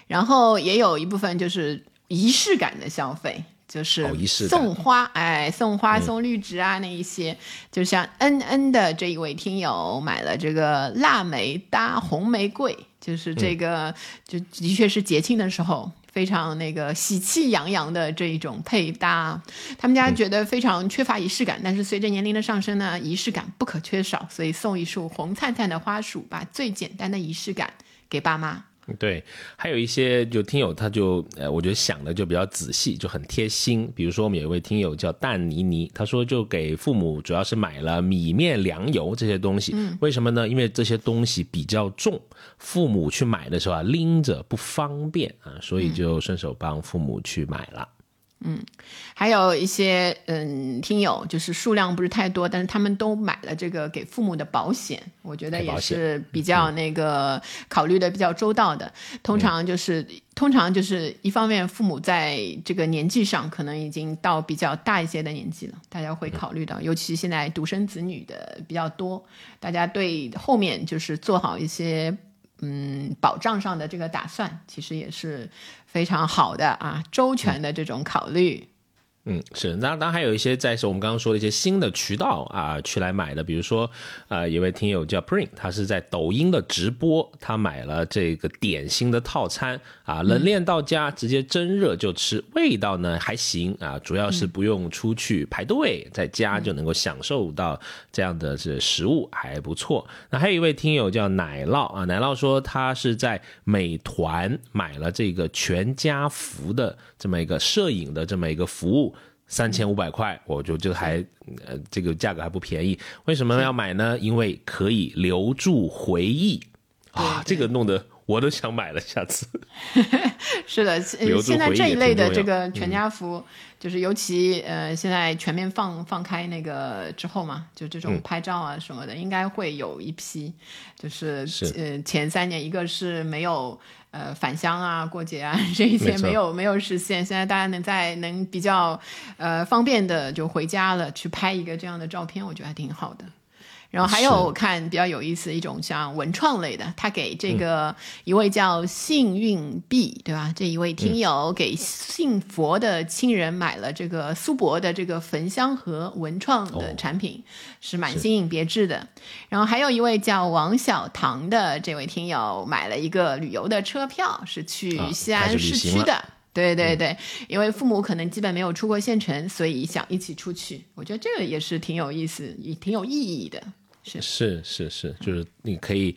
然后也有一部分就是仪式感的消费，就是送花，哎，送花送绿植啊，那一些，就像恩恩的这一位听友买了这个腊梅搭红玫瑰，就是这个，就的确是节庆的时候。非常那个喜气洋洋的这一种配搭，他们家觉得非常缺乏仪式感，但是随着年龄的上升呢，仪式感不可缺少，所以送一束红灿灿的花束，把最简单的仪式感给爸妈。对，还有一些就听友他就呃，我觉得想的就比较仔细，就很贴心。比如说我们有一位听友叫蛋妮妮，他说就给父母主要是买了米面粮油这些东西，为什么呢？因为这些东西比较重，父母去买的时候啊拎着不方便啊，所以就顺手帮父母去买了。嗯，还有一些嗯听友，就是数量不是太多，但是他们都买了这个给父母的保险，我觉得也是比较那个考虑的比较周到的。通常就是通常就是一方面，父母在这个年纪上可能已经到比较大一些的年纪了，大家会考虑到，尤其现在独生子女的比较多，大家对后面就是做好一些。嗯，保障上的这个打算，其实也是非常好的啊，周全的这种考虑。嗯，是，那当然还有一些在是我们刚刚说的一些新的渠道啊，去来买的，比如说，呃，有位听友叫 Prin，他是在抖音的直播，他买了这个点心的套餐啊，冷链到家直接蒸热就吃，味道呢还行啊，主要是不用出去排队，在家就能够享受到这样的这食物，还不错。那还有一位听友叫奶酪啊，奶酪说他是在美团买了这个全家福的这么一个摄影的这么一个服务。三千五百块，我就这个还，呃，这个价格还不便宜。为什么要买呢？因为可以留住回忆啊！这个弄得我都想买了，下次。是的，现在这一类的这个全家福，就是尤其呃，现在全面放放开那个之后嘛，就这种拍照啊什么的，应该会有一批，就是呃前三年一个是没有。呃，返乡啊，过节啊，这一些没有没有实现。现在大家能在能比较呃方便的就回家了，去拍一个这样的照片，我觉得还挺好的。然后还有我看比较有意思一种像文创类的，他给这个一位叫幸运币，对吧？这一位听友给信佛的亲人买了这个苏博的这个焚香盒文创的产品，是蛮新颖别致的。然后还有一位叫王小唐的这位听友买了一个旅游的车票，是去西安市区的。对对对，因为父母可能基本没有出过县城，所以想一起出去。我觉得这个也是挺有意思，也挺有意义的。是是是，就是你可以，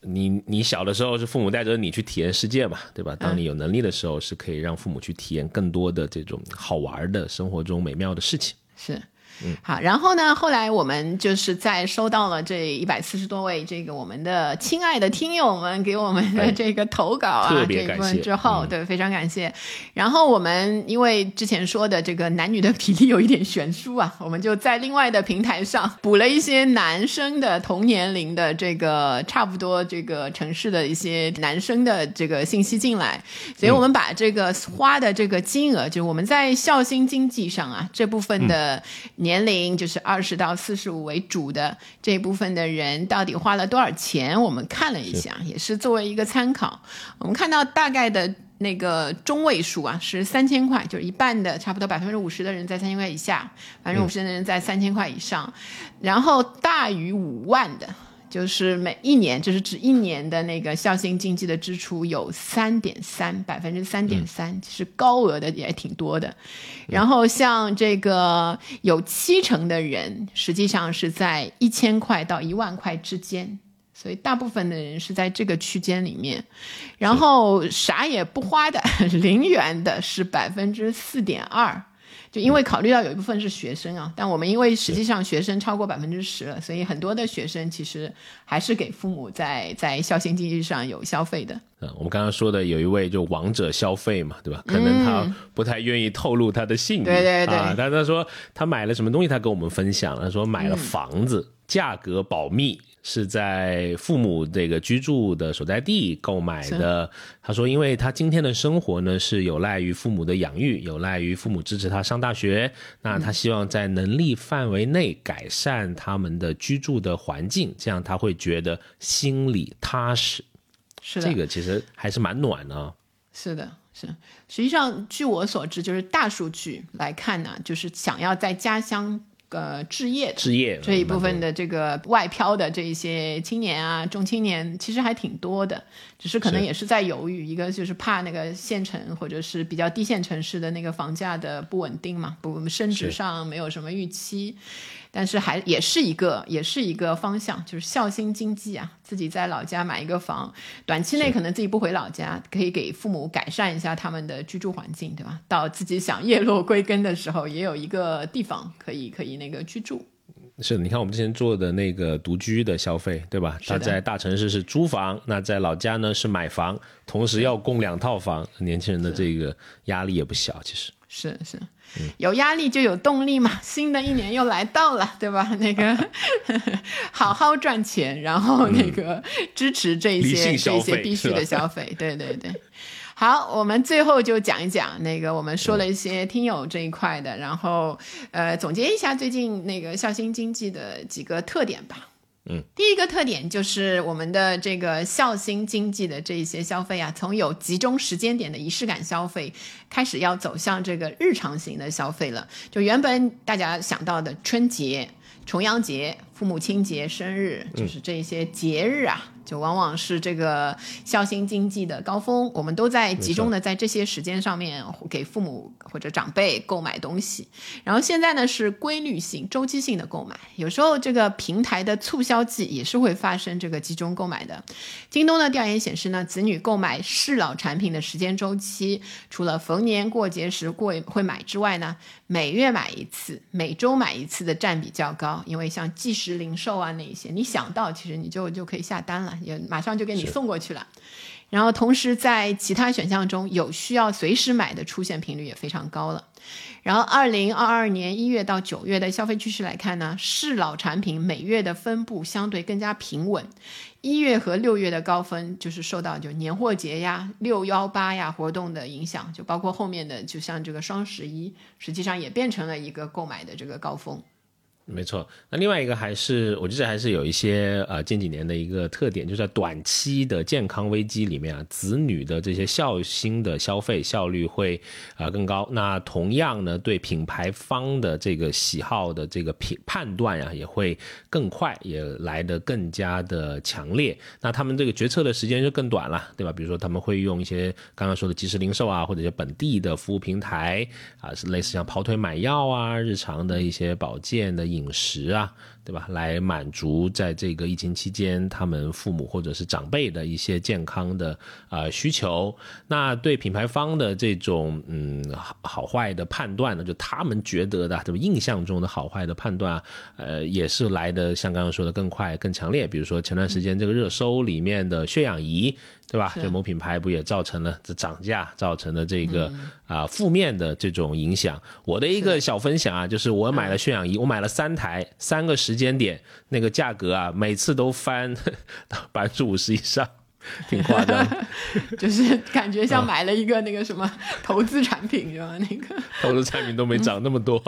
你你小的时候是父母带着你去体验世界嘛，对吧？当你有能力的时候，是可以让父母去体验更多的这种好玩的生活中美妙的事情。是。嗯，好，然后呢，后来我们就是在收到了这一百四十多位这个我们的亲爱的听友们给我们的这个投稿啊，这一部分之后，对，非常感谢。然后我们因为之前说的这个男女的比例有一点悬殊啊，我们就在另外的平台上补了一些男生的同年龄的这个差不多这个城市的一些男生的这个信息进来，所以我们把这个花的这个金额，就是我们在孝心经济上啊这部分的。年龄就是二十到四十五为主的这一部分的人，到底花了多少钱？我们看了一下，也是作为一个参考。我们看到大概的那个中位数啊，是三千块，就是一半的，差不多百分之五十的人在三千块以下，百分之五十的人在三千块以上，然后大于五万的。就是每一年，就是指一年的那个孝心经济的支出有三点三百分之三点三，其实高额的也挺多的。然后像这个有七成的人，实际上是在一千块到一万块之间，所以大部分的人是在这个区间里面。然后啥也不花的 零元的是百分之四点二。就因为考虑到有一部分是学生啊，但我们因为实际上学生超过百分之十了，所以很多的学生其实还是给父母在在孝心经济上有消费的。嗯，我们刚刚说的有一位就王者消费嘛，对吧？可能他不太愿意透露他的姓名，对对对。但他说他买了什么东西，他跟我们分享，他说买了房子，价格保密。是在父母这个居住的所在地购买的。他说，因为他今天的生活呢是有赖于父母的养育，有赖于父母支持他上大学。那他希望在能力范围内改善他们的居住的环境，这样他会觉得心里踏实。是的，这个其实还是蛮暖的。是的，是。实际上，据我所知，就是大数据来看呢，就是想要在家乡。呃，置业置业这一部分的这个外漂的这一些青年啊，中青年其实还挺多的，只是可能也是在犹豫，一个就是怕那个县城或者是比较低线城市的那个房价的不稳定嘛，不升值上没有什么预期。但是还也是一个，也是一个方向，就是孝心经济啊，自己在老家买一个房，短期内可能自己不回老家，可以给父母改善一下他们的居住环境，对吧？到自己想叶落归根的时候，也有一个地方可以可以那个居住。是，你看我们之前做的那个独居的消费，对吧？他在大城市是租房，那在老家呢是买房，同时要供两套房，年轻人的这个压力也不小。其实是是，有压力就有动力嘛。新的一年又来到了，对吧？那个 好好赚钱，然后那个支持这些这些必须的消费，对对对。好，我们最后就讲一讲那个，我们说了一些听友这一块的，然后呃，总结一下最近那个孝心经济的几个特点吧。嗯，第一个特点就是我们的这个孝心经济的这一些消费啊，从有集中时间点的仪式感消费，开始要走向这个日常型的消费了。就原本大家想到的春节、重阳节、父母亲节、生日，就是这些节日啊。就往往是这个孝心经济的高峰，我们都在集中的在这些时间上面给父母或者长辈购买东西。然后现在呢是规律性、周期性的购买，有时候这个平台的促销季也是会发生这个集中购买的。京东的调研显示呢，子女购买适老产品的时间周期，除了逢年过节时过会买之外呢，每月买一次、每周买一次的占比较高，因为像即时零售啊那一些，你想到其实你就就可以下单了。也马上就给你送过去了，然后同时在其他选项中有需要随时买的出现频率也非常高了。然后二零二二年一月到九月的消费趋势来看呢，是老产品每月的分布相对更加平稳，一月和六月的高峰就是受到就年货节呀、六幺八呀活动的影响，就包括后面的就像这个双十一，实际上也变成了一个购买的这个高峰。没错，那另外一个还是，我觉得还是有一些呃近几年的一个特点，就是在短期的健康危机里面啊，子女的这些孝心的消费效率会啊更高。那同样呢，对品牌方的这个喜好的这个评判断呀，也会更快，也来得更加的强烈。那他们这个决策的时间就更短了，对吧？比如说他们会用一些刚刚说的即时零售啊，或者一些本地的服务平台啊，是类似像跑腿买药啊，日常的一些保健的。饮食啊，对吧？来满足在这个疫情期间他们父母或者是长辈的一些健康的啊需求。那对品牌方的这种嗯好坏的判断呢，就他们觉得的这种印象中的好坏的判断，呃，也是来的像刚刚说的更快更强烈。比如说前段时间这个热搜里面的血氧仪。对吧？这某品牌不也造成了这涨价，造成了这个啊负面的这种影响。我的一个小分享啊，就是我买了血氧仪，我买了三台，三个时间点，那个价格啊，每次都翻 百分之五十以上。挺夸张，就是感觉像买了一个那个什么投资产品，是吧？那个 投资产品都没涨那么多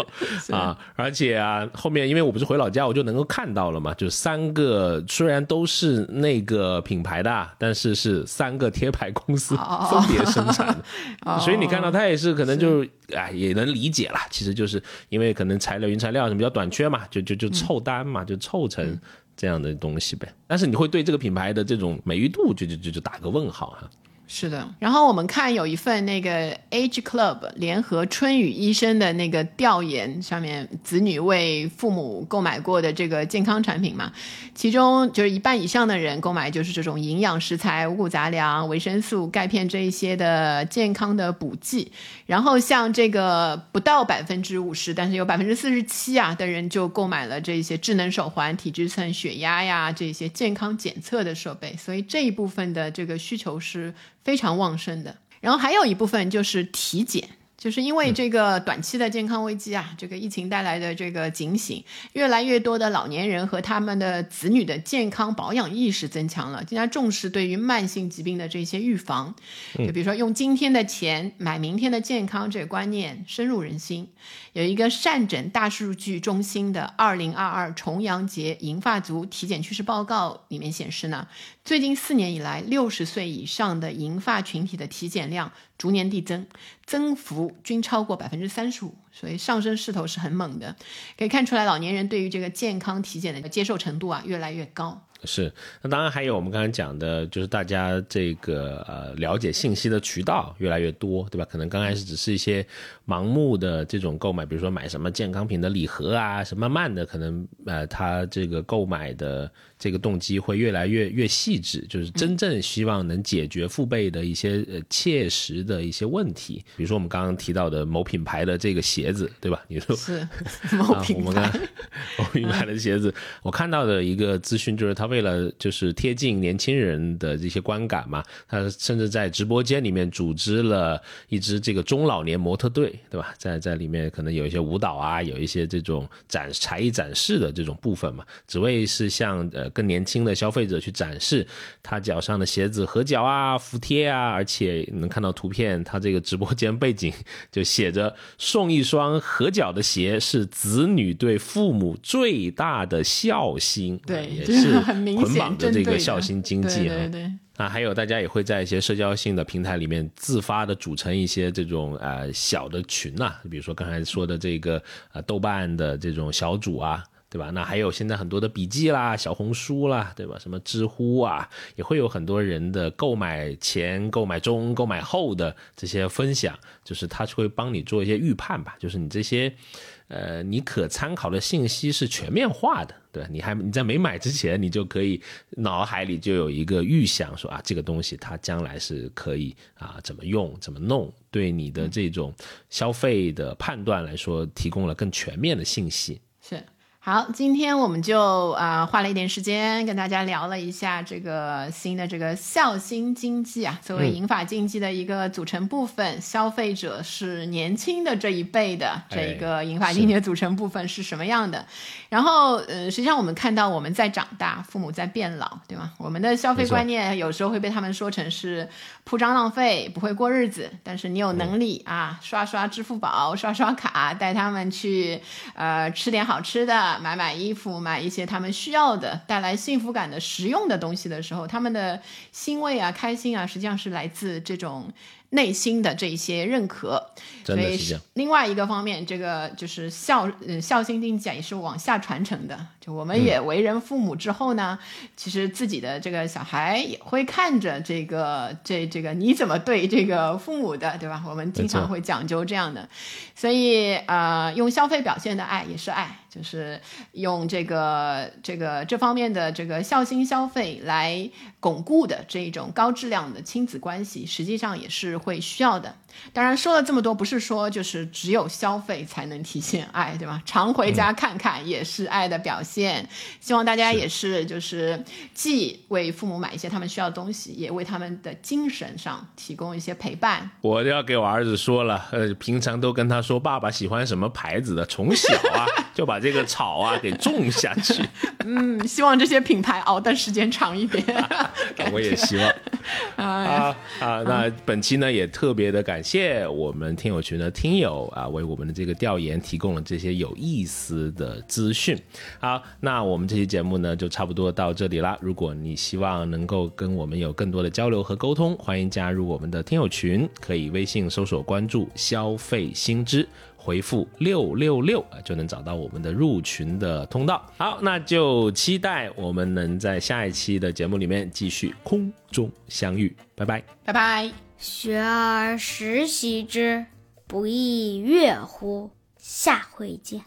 啊！而且啊，后面因为我不是回老家，我就能够看到了嘛。就三个虽然都是那个品牌的，但是是三个贴牌公司分别生产的，所以你看到它也是可能就哎也能理解了。其实就是因为可能材料、原材料什么比较短缺嘛，就就就凑单嘛，就凑成。这样的东西呗，但是你会对这个品牌的这种美誉度就就就就打个问号哈。是的，然后我们看有一份那个 Age Club 联合春雨医生的那个调研，上面子女为父母购买过的这个健康产品嘛，其中就是一半以上的人购买就是这种营养食材、五谷杂粮、维生素、钙片这一些的健康的补剂，然后像这个不到百分之五十，但是有百分之四十七啊的人就购买了这些智能手环、体脂秤、血压呀这些健康检测的设备，所以这一部分的这个需求是。非常旺盛的，然后还有一部分就是体检。就是因为这个短期的健康危机啊，这个疫情带来的这个警醒，越来越多的老年人和他们的子女的健康保养意识增强了，更加重视对于慢性疾病的这些预防。就比如说用今天的钱买明天的健康这个观念深入人心。有一个善诊大数据中心的二零二二重阳节银发族体检趋势报告里面显示呢，最近四年以来，六十岁以上的银发群体的体检量。逐年递增，增幅均超过百分之三十五，所以上升势头是很猛的。可以看出来，老年人对于这个健康体检的接受程度啊越来越高。是，那当然还有我们刚才讲的，就是大家这个呃了解信息的渠道越来越多，对吧？可能刚开始只是一些盲目的这种购买，比如说买什么健康品的礼盒啊，什么慢的，可能呃他这个购买的这个动机会越来越越细致，就是真正希望能解决父辈的一些呃切实的一些问题，比如说我们刚刚提到的某品牌的这个鞋子，对吧？你说是 某品牌，某品牌的鞋子，我看到的一个资讯就是他为了就是贴近年轻人的这些观感嘛，他甚至在直播间里面组织了一支这个中老年模特队，对吧？在在里面可能有一些舞蹈啊，有一些这种展才艺展示的这种部分嘛，只为是向呃更年轻的消费者去展示他脚上的鞋子合脚啊、服帖啊，而且能看到图片，他这个直播间背景就写着送一双合脚的鞋是子女对父母最大的孝心，对，也是捆绑显着这个孝心经济啊。对对对。啊，还有大家也会在一些社交性的平台里面自发的组成一些这种呃小的群呐、比如说刚才说的这个呃豆瓣的这种小组啊，对吧？那还有现在很多的笔记啦、小红书啦，对吧？什么知乎啊，也会有很多人的购买前、购买中、购买后的这些分享，就是他会帮你做一些预判吧，就是你这些。呃，你可参考的信息是全面化的，对吧？你还你在没买之前，你就可以脑海里就有一个预想，说啊，这个东西它将来是可以啊怎么用、怎么弄，对你的这种消费的判断来说，提供了更全面的信息。是。好，今天我们就啊、花了一点时间跟大家聊了一下这个新的这个孝心经济啊，作为银发经济的一个组成部分，消费者是年轻的这一辈的这一个银发经济的组成部分是什么样的？然后呃，实际上我们看到我们在长大，父母在变老，对吗？我们的消费观念有时候会被他们说成是铺张浪费，不会过日子。但是你有能力、啊，刷刷支付宝，刷刷卡，带他们去呃吃点好吃的，买买衣服，买一些他们需要的、带来幸福感的实用的东西的时候，他们的欣慰啊、开心啊，实际上是来自这种。内心的这一些认可，所以另外一个方面，这个就是孝，嗯，孝心经济啊，也是往下传承的。就我们也为人父母之后呢，其实自己的这个小孩也会看着这个这这个你怎么对这个父母的，对吧？我们经常会讲究这样的，所以呃，用消费表现的爱也是爱，就是用这个这个这方面的这个孝心消费来巩固的这一种高质量的亲子关系，实际上也是会需要的。当然说了这么多，不是说就是只有消费才能体现爱，对吧？常回家看看也是爱的表现。希望大家也是就是既为父母买一些他们需要的东西，也为他们的精神上提供一些陪伴。我要给我儿子说了，呃，平常都跟他说爸爸喜欢什么牌子的，从小啊 就把这个草啊给种下去。嗯，希望这些品牌熬的时间长一点。我也希望。哎啊啊！那本期呢也特别的感谢谢我们听友群的听友啊，为我们的这个调研提供了这些有意思的资讯。好，那我们这期节目呢就差不多到这里啦。如果你希望能够跟我们有更多的交流和沟通，欢迎加入我们的听友群，可以微信搜索关注“消费新知”。回复六六六啊，就能找到我们的入群的通道。好，那就期待我们能在下一期的节目里面继续空中相遇。拜拜。拜拜。学而时习之，不亦说乎？下回见。